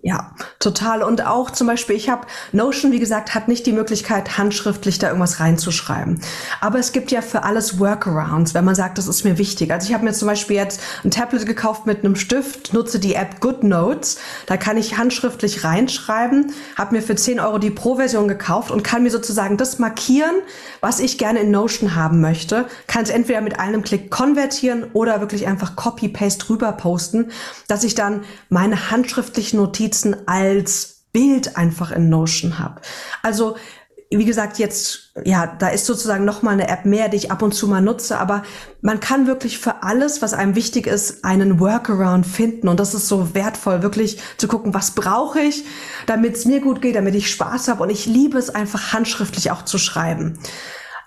Ja, total. Und auch zum Beispiel, ich habe Notion, wie gesagt, hat nicht die Möglichkeit, handschriftlich da irgendwas reinzuschreiben. Aber es gibt ja für alles Workarounds, wenn man sagt, das ist mir wichtig. Also ich habe mir zum Beispiel jetzt ein Tablet gekauft mit einem Stift, nutze die App GoodNotes. Da kann ich handschriftlich reinschreiben, habe mir für 10 Euro die Pro-Version gekauft und kann mir sozusagen das markieren, was ich gerne in Notion haben möchte. Kann es entweder mit einem Klick konvertieren oder wirklich einfach Copy-Paste rüber posten, dass ich dann meine handschriftlichen Notizen Notizen als Bild einfach in Notion habe. Also wie gesagt, jetzt, ja, da ist sozusagen noch mal eine App mehr, die ich ab und zu mal nutze, aber man kann wirklich für alles, was einem wichtig ist, einen Workaround finden und das ist so wertvoll, wirklich zu gucken, was brauche ich, damit es mir gut geht, damit ich Spaß habe und ich liebe es einfach handschriftlich auch zu schreiben.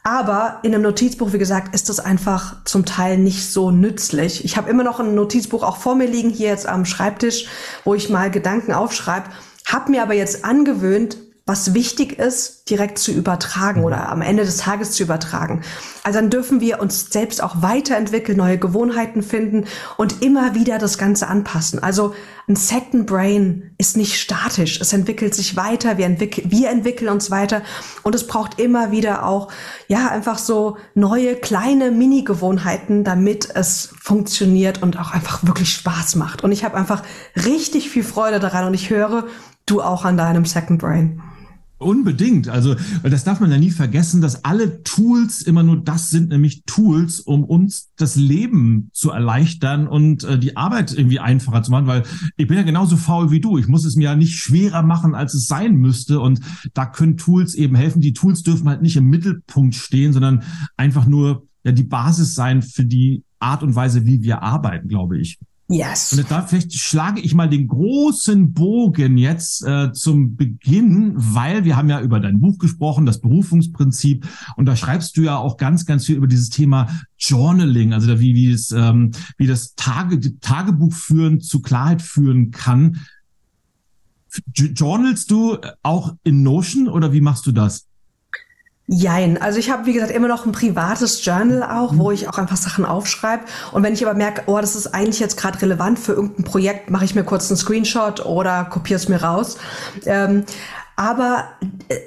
Aber in einem Notizbuch, wie gesagt, ist das einfach zum Teil nicht so nützlich. Ich habe immer noch ein Notizbuch auch vor mir liegen, hier jetzt am Schreibtisch, wo ich mal Gedanken aufschreibe, habe mir aber jetzt angewöhnt, was wichtig ist, direkt zu übertragen oder am Ende des Tages zu übertragen. Also dann dürfen wir uns selbst auch weiterentwickeln, neue Gewohnheiten finden und immer wieder das Ganze anpassen. Also ein Second Brain ist nicht statisch. Es entwickelt sich weiter. Wir, entwickeln, wir entwickeln uns weiter und es braucht immer wieder auch, ja, einfach so neue kleine Mini-Gewohnheiten, damit es funktioniert und auch einfach wirklich Spaß macht. Und ich habe einfach richtig viel Freude daran und ich höre, du auch an deinem Second Brain. Unbedingt. Also, das darf man ja nie vergessen, dass alle Tools immer nur das sind, nämlich Tools, um uns das Leben zu erleichtern und äh, die Arbeit irgendwie einfacher zu machen, weil ich bin ja genauso faul wie du. Ich muss es mir ja nicht schwerer machen, als es sein müsste. Und da können Tools eben helfen. Die Tools dürfen halt nicht im Mittelpunkt stehen, sondern einfach nur ja die Basis sein für die Art und Weise, wie wir arbeiten, glaube ich. Yes. Und da vielleicht schlage ich mal den großen Bogen jetzt äh, zum Beginn, weil wir haben ja über dein Buch gesprochen, das Berufungsprinzip, und da schreibst du ja auch ganz, ganz viel über dieses Thema Journaling, also wie, wie, es, ähm, wie das Tage, Tagebuch führen zu Klarheit führen kann. Journalst du auch in Notion oder wie machst du das? Jein. Also ich habe, wie gesagt, immer noch ein privates Journal auch, wo ich auch einfach Sachen aufschreibe. Und wenn ich aber merke, oh, das ist eigentlich jetzt gerade relevant für irgendein Projekt, mache ich mir kurz einen Screenshot oder kopiere es mir raus. Ähm, aber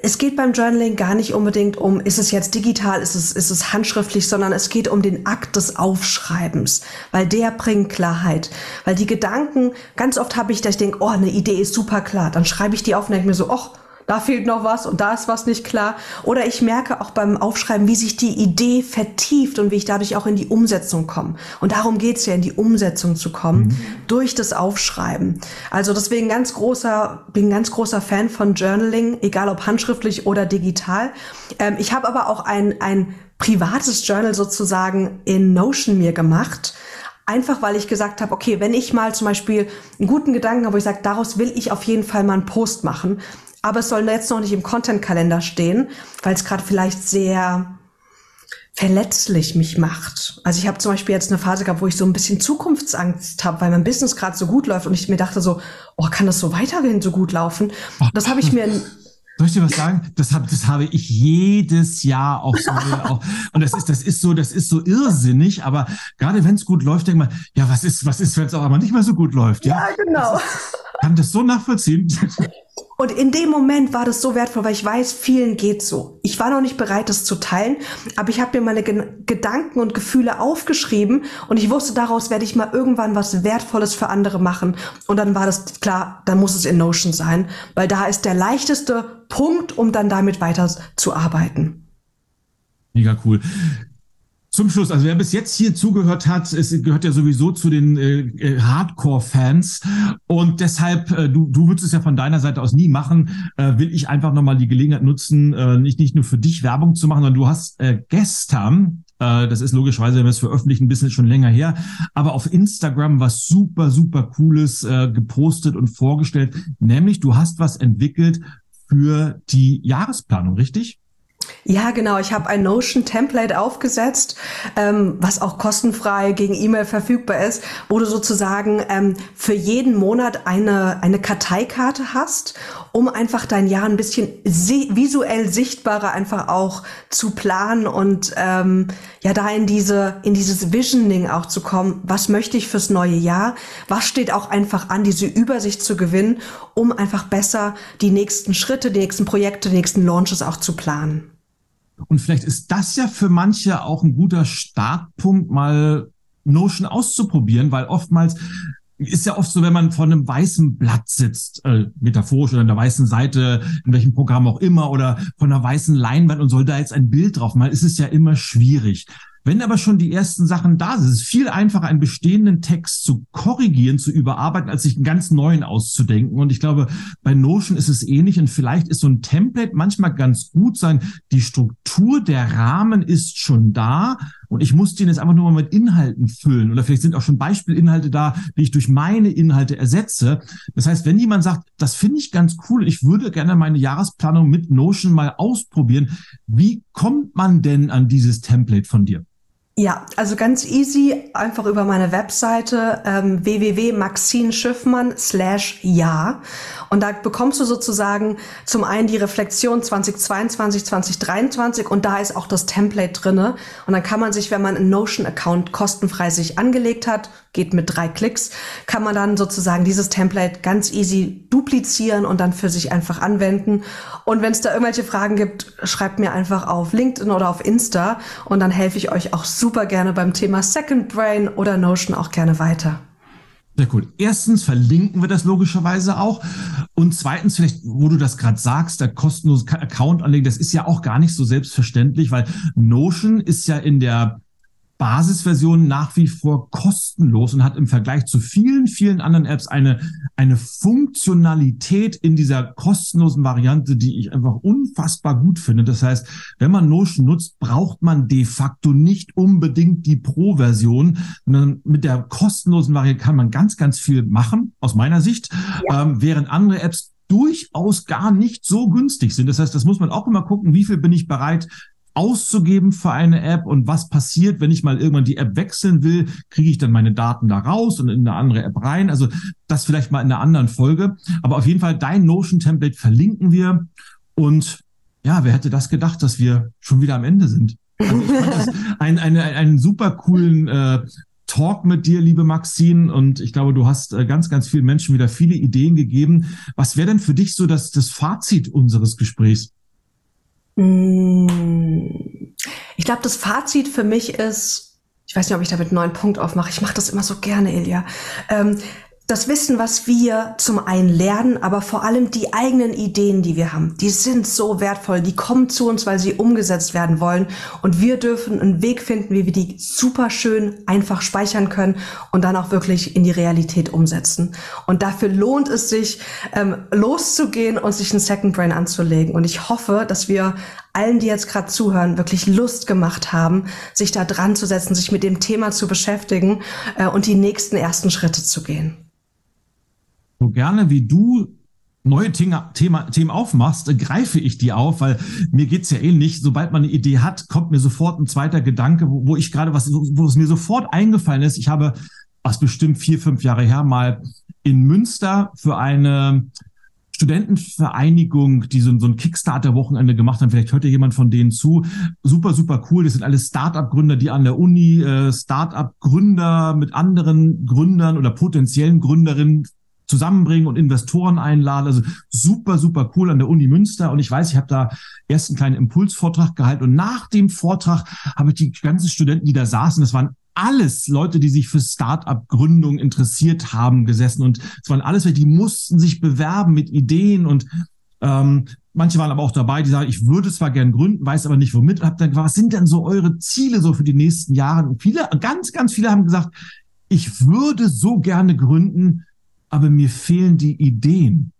es geht beim Journaling gar nicht unbedingt um, ist es jetzt digital, ist es, ist es handschriftlich, sondern es geht um den Akt des Aufschreibens, weil der bringt Klarheit. Weil die Gedanken, ganz oft habe ich, dass ich denke, oh, eine Idee ist super klar. Dann schreibe ich die auf und denke mir so, oh, da fehlt noch was und da ist was nicht klar. Oder ich merke auch beim Aufschreiben, wie sich die Idee vertieft und wie ich dadurch auch in die Umsetzung komme. Und darum geht's ja, in die Umsetzung zu kommen, mhm. durch das Aufschreiben. Also deswegen ganz großer, bin ganz großer Fan von Journaling, egal ob handschriftlich oder digital. Ähm, ich habe aber auch ein, ein privates Journal sozusagen in Notion mir gemacht. Einfach weil ich gesagt habe, okay, wenn ich mal zum Beispiel einen guten Gedanken habe, wo ich sage, daraus will ich auf jeden Fall mal einen Post machen, aber es soll jetzt noch nicht im Content-Kalender stehen, weil es gerade vielleicht sehr verletzlich mich macht. Also ich habe zum Beispiel jetzt eine Phase gehabt, wo ich so ein bisschen Zukunftsangst habe, weil mein Business gerade so gut läuft und ich mir dachte so, oh, kann das so weiterhin so gut laufen? Das habe ich mir soll ich dir was sagen? Das habe das habe ich jedes Jahr auch so. auch, und das ist, das ist so, das ist so irrsinnig, aber gerade wenn es gut läuft, denkt man, ja, was ist, was ist, wenn es auch einmal nicht mehr so gut läuft? Ja, ja genau. Das ist, kann das so nachvollziehen. Und in dem Moment war das so wertvoll, weil ich weiß, vielen geht so. Ich war noch nicht bereit, das zu teilen, aber ich habe mir meine Gen Gedanken und Gefühle aufgeschrieben und ich wusste, daraus werde ich mal irgendwann was Wertvolles für andere machen. Und dann war das klar, dann muss es in Notion sein, weil da ist der leichteste Punkt, um dann damit weiter zu arbeiten. Mega cool. Zum Schluss, also wer bis jetzt hier zugehört hat, es gehört ja sowieso zu den äh, äh, Hardcore-Fans. Und deshalb, äh, du, du würdest es ja von deiner Seite aus nie machen, äh, will ich einfach nochmal die Gelegenheit nutzen, äh, nicht, nicht nur für dich Werbung zu machen, sondern du hast äh, gestern, äh, das ist logischerweise, wenn wir es veröffentlichen, ein bisschen schon länger her, aber auf Instagram was super, super Cooles äh, gepostet und vorgestellt, nämlich du hast was entwickelt für die Jahresplanung, richtig? Ja, genau. Ich habe ein Notion-Template aufgesetzt, ähm, was auch kostenfrei gegen E-Mail verfügbar ist, wo du sozusagen ähm, für jeden Monat eine, eine Karteikarte hast, um einfach dein Jahr ein bisschen visuell sichtbarer einfach auch zu planen und ähm, ja da in diese in dieses Visioning auch zu kommen. Was möchte ich fürs neue Jahr? Was steht auch einfach an, diese Übersicht zu gewinnen, um einfach besser die nächsten Schritte, die nächsten Projekte, die nächsten Launches auch zu planen. Und vielleicht ist das ja für manche auch ein guter Startpunkt, mal Notion auszuprobieren, weil oftmals ist ja oft so, wenn man vor einem weißen Blatt sitzt, äh, metaphorisch oder an der weißen Seite, in welchem Programm auch immer, oder von einer weißen Leinwand und soll da jetzt ein Bild drauf malen, ist es ja immer schwierig. Wenn aber schon die ersten Sachen da sind, ist es viel einfacher, einen bestehenden Text zu korrigieren, zu überarbeiten, als sich einen ganz neuen auszudenken. Und ich glaube, bei Notion ist es ähnlich. Und vielleicht ist so ein Template manchmal ganz gut sein. Die Struktur, der Rahmen ist schon da. Und ich muss den jetzt einfach nur mal mit Inhalten füllen. Oder vielleicht sind auch schon Beispielinhalte da, die ich durch meine Inhalte ersetze. Das heißt, wenn jemand sagt, das finde ich ganz cool, ich würde gerne meine Jahresplanung mit Notion mal ausprobieren, wie kommt man denn an dieses Template von dir? Ja, also ganz easy, einfach über meine Webseite ähm, www.maxinschiffmann slash ja. Und da bekommst du sozusagen zum einen die Reflexion 2022, 2023 und da ist auch das Template drinne. Und dann kann man sich, wenn man einen Notion-Account kostenfrei sich angelegt hat, geht mit drei Klicks, kann man dann sozusagen dieses Template ganz easy duplizieren und dann für sich einfach anwenden. Und wenn es da irgendwelche Fragen gibt, schreibt mir einfach auf LinkedIn oder auf Insta und dann helfe ich euch auch super gerne beim Thema Second Brain oder Notion auch gerne weiter. Sehr cool. Erstens verlinken wir das logischerweise auch. Und zweitens, vielleicht, wo du das gerade sagst, der kostenlose Account anlegen, das ist ja auch gar nicht so selbstverständlich, weil Notion ist ja in der Basisversion nach wie vor kostenlos und hat im Vergleich zu vielen, vielen anderen Apps eine, eine Funktionalität in dieser kostenlosen Variante, die ich einfach unfassbar gut finde. Das heißt, wenn man Notion nutzt, braucht man de facto nicht unbedingt die Pro-Version, sondern mit der kostenlosen Variante kann man ganz, ganz viel machen, aus meiner Sicht, ja. ähm, während andere Apps durchaus gar nicht so günstig sind. Das heißt, das muss man auch immer gucken, wie viel bin ich bereit, auszugeben für eine App und was passiert, wenn ich mal irgendwann die App wechseln will, kriege ich dann meine Daten da raus und in eine andere App rein. Also das vielleicht mal in einer anderen Folge. Aber auf jeden Fall dein Notion-Template verlinken wir. Und ja, wer hätte das gedacht, dass wir schon wieder am Ende sind? Also ich fand das ein, eine, einen super coolen äh, Talk mit dir, liebe Maxine. Und ich glaube, du hast äh, ganz, ganz vielen Menschen wieder viele Ideen gegeben. Was wäre denn für dich so das, das Fazit unseres Gesprächs? Mm. Ich glaube, das Fazit für mich ist, ich weiß nicht, ob ich damit einen neuen Punkt aufmache. Ich mache das immer so gerne, Ilja. Ähm, das Wissen, was wir zum einen lernen, aber vor allem die eigenen Ideen, die wir haben, die sind so wertvoll. Die kommen zu uns, weil sie umgesetzt werden wollen. Und wir dürfen einen Weg finden, wie wir die super schön einfach speichern können und dann auch wirklich in die Realität umsetzen. Und dafür lohnt es sich, ähm, loszugehen und sich ein Second Brain anzulegen. Und ich hoffe, dass wir allen, die jetzt gerade zuhören, wirklich Lust gemacht haben, sich da dran zu setzen, sich mit dem Thema zu beschäftigen äh, und die nächsten ersten Schritte zu gehen so gerne wie du neue Thema, Thema, Themen aufmachst, greife ich die auf, weil mir geht's ja ähnlich. Sobald man eine Idee hat, kommt mir sofort ein zweiter Gedanke, wo, wo ich gerade was, wo es mir sofort eingefallen ist. Ich habe, was bestimmt vier, fünf Jahre her, mal in Münster für eine Studentenvereinigung, die so, so ein Kickstarter-Wochenende gemacht haben. Vielleicht hört ja jemand von denen zu. Super, super cool. Das sind alle Start-up-Gründer, die an der Uni äh, Start-up-Gründer mit anderen Gründern oder potenziellen Gründerinnen zusammenbringen und Investoren einladen. Also super, super cool an der Uni Münster. Und ich weiß, ich habe da erst einen kleinen Impulsvortrag gehalten. Und nach dem Vortrag habe ich die ganzen Studenten, die da saßen, das waren alles Leute, die sich für Start-up-Gründung interessiert haben, gesessen. Und es waren alles, die mussten sich bewerben mit Ideen und ähm, Manche waren aber auch dabei, die sagen, ich würde zwar gern gründen, weiß aber nicht womit. Hab dann was sind denn so eure Ziele so für die nächsten Jahre? Und viele, ganz, ganz viele haben gesagt, ich würde so gerne gründen, aber mir fehlen die Ideen.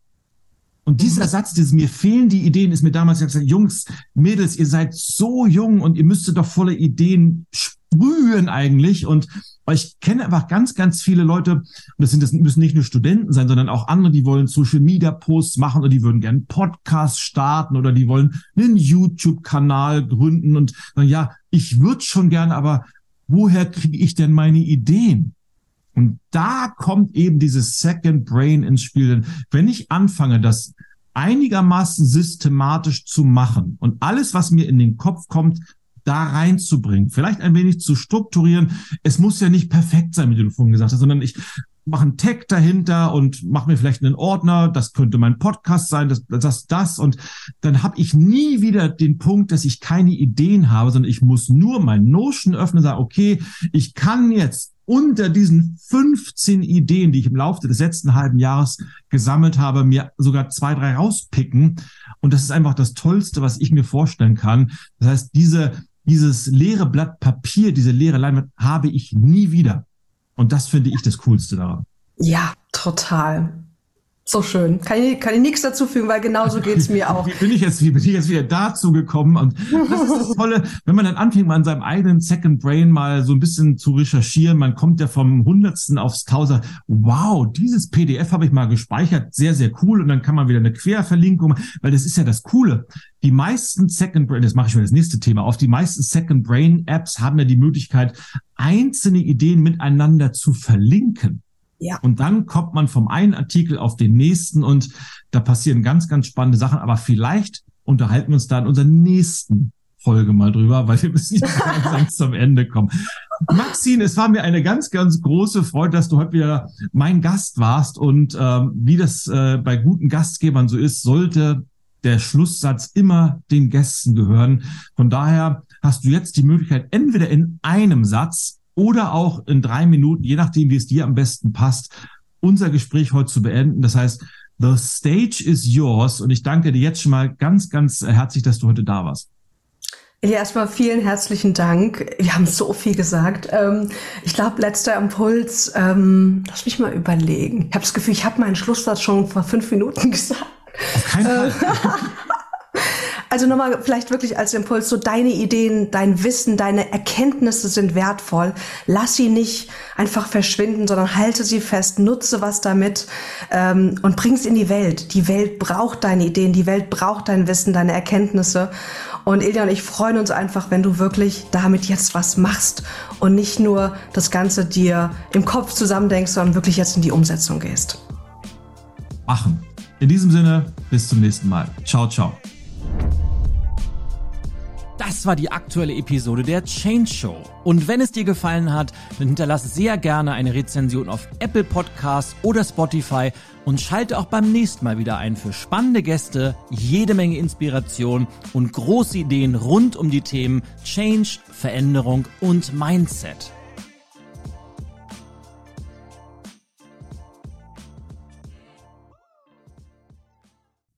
Und dieser mhm. Satz, dieses mir fehlen die Ideen, ist mir damals gesagt, Jungs, Mädels, ihr seid so jung und ihr müsstet doch voller Ideen sprühen eigentlich. Und ich kenne einfach ganz, ganz viele Leute, und das sind das müssen nicht nur Studenten sein, sondern auch andere, die wollen Social Media Posts machen oder die würden gerne einen Podcast starten oder die wollen einen YouTube-Kanal gründen und sagen, ja, ich würde schon gerne, aber woher kriege ich denn meine Ideen? Und da kommt eben dieses Second Brain ins Spiel. Denn wenn ich anfange, das einigermaßen systematisch zu machen und alles, was mir in den Kopf kommt, da reinzubringen, vielleicht ein wenig zu strukturieren. Es muss ja nicht perfekt sein, wie du vorhin gesagt hast, sondern ich mache einen Tag dahinter und mache mir vielleicht einen Ordner, das könnte mein Podcast sein, das, das, das. Und dann habe ich nie wieder den Punkt, dass ich keine Ideen habe, sondern ich muss nur mein Notion öffnen und sagen, okay, ich kann jetzt unter diesen 15 Ideen, die ich im Laufe des letzten halben Jahres gesammelt habe, mir sogar zwei, drei rauspicken. Und das ist einfach das Tollste, was ich mir vorstellen kann. Das heißt, diese, dieses leere Blatt Papier, diese leere Leinwand habe ich nie wieder. Und das finde ich das Coolste daran. Ja, total. So schön. Kann ich, kann ich nichts dazu fügen, weil genauso geht es mir auch. Wie bin ich jetzt, wie bin ich jetzt wieder dazu gekommen? Und das ist das Tolle, wenn man dann anfängt, mal an seinem eigenen Second Brain mal so ein bisschen zu recherchieren, man kommt ja vom Hundertsten aufs Tausend. Wow, dieses PDF habe ich mal gespeichert. Sehr, sehr cool. Und dann kann man wieder eine Querverlinkung, weil das ist ja das Coole. Die meisten Second Brain, das mache ich für das nächste Thema auf, die meisten Second Brain Apps haben ja die Möglichkeit, einzelne Ideen miteinander zu verlinken. Ja. Und dann kommt man vom einen Artikel auf den nächsten und da passieren ganz, ganz spannende Sachen. Aber vielleicht unterhalten wir uns da in unserer nächsten Folge mal drüber, weil wir müssen jetzt langsam zum Ende kommen. Maxine, es war mir eine ganz, ganz große Freude, dass du heute wieder mein Gast warst. Und ähm, wie das äh, bei guten Gastgebern so ist, sollte der Schlusssatz immer den Gästen gehören. Von daher hast du jetzt die Möglichkeit, entweder in einem Satz oder auch in drei Minuten, je nachdem, wie es dir am besten passt, unser Gespräch heute zu beenden. Das heißt, The stage is yours. Und ich danke dir jetzt schon mal ganz, ganz herzlich, dass du heute da warst. Ja, erstmal vielen herzlichen Dank. Wir haben so viel gesagt. Ähm, ich glaube, letzter Impuls, ähm, lass mich mal überlegen. Ich habe das Gefühl, ich habe meinen Schlusssatz schon vor fünf Minuten gesagt. Auf keinen Fall. Also nochmal vielleicht wirklich als Impuls, so deine Ideen, dein Wissen, deine Erkenntnisse sind wertvoll. Lass sie nicht einfach verschwinden, sondern halte sie fest, nutze was damit ähm, und bring es in die Welt. Die Welt braucht deine Ideen, die Welt braucht dein Wissen, deine Erkenntnisse. Und Ilja und ich freuen uns einfach, wenn du wirklich damit jetzt was machst und nicht nur das Ganze dir im Kopf zusammendenkst, sondern wirklich jetzt in die Umsetzung gehst. Machen. In diesem Sinne, bis zum nächsten Mal. Ciao, ciao. Das war die aktuelle Episode der Change Show. Und wenn es dir gefallen hat, dann hinterlasse sehr gerne eine Rezension auf Apple Podcasts oder Spotify und schalte auch beim nächsten Mal wieder ein für spannende Gäste, jede Menge Inspiration und große Ideen rund um die Themen Change, Veränderung und Mindset.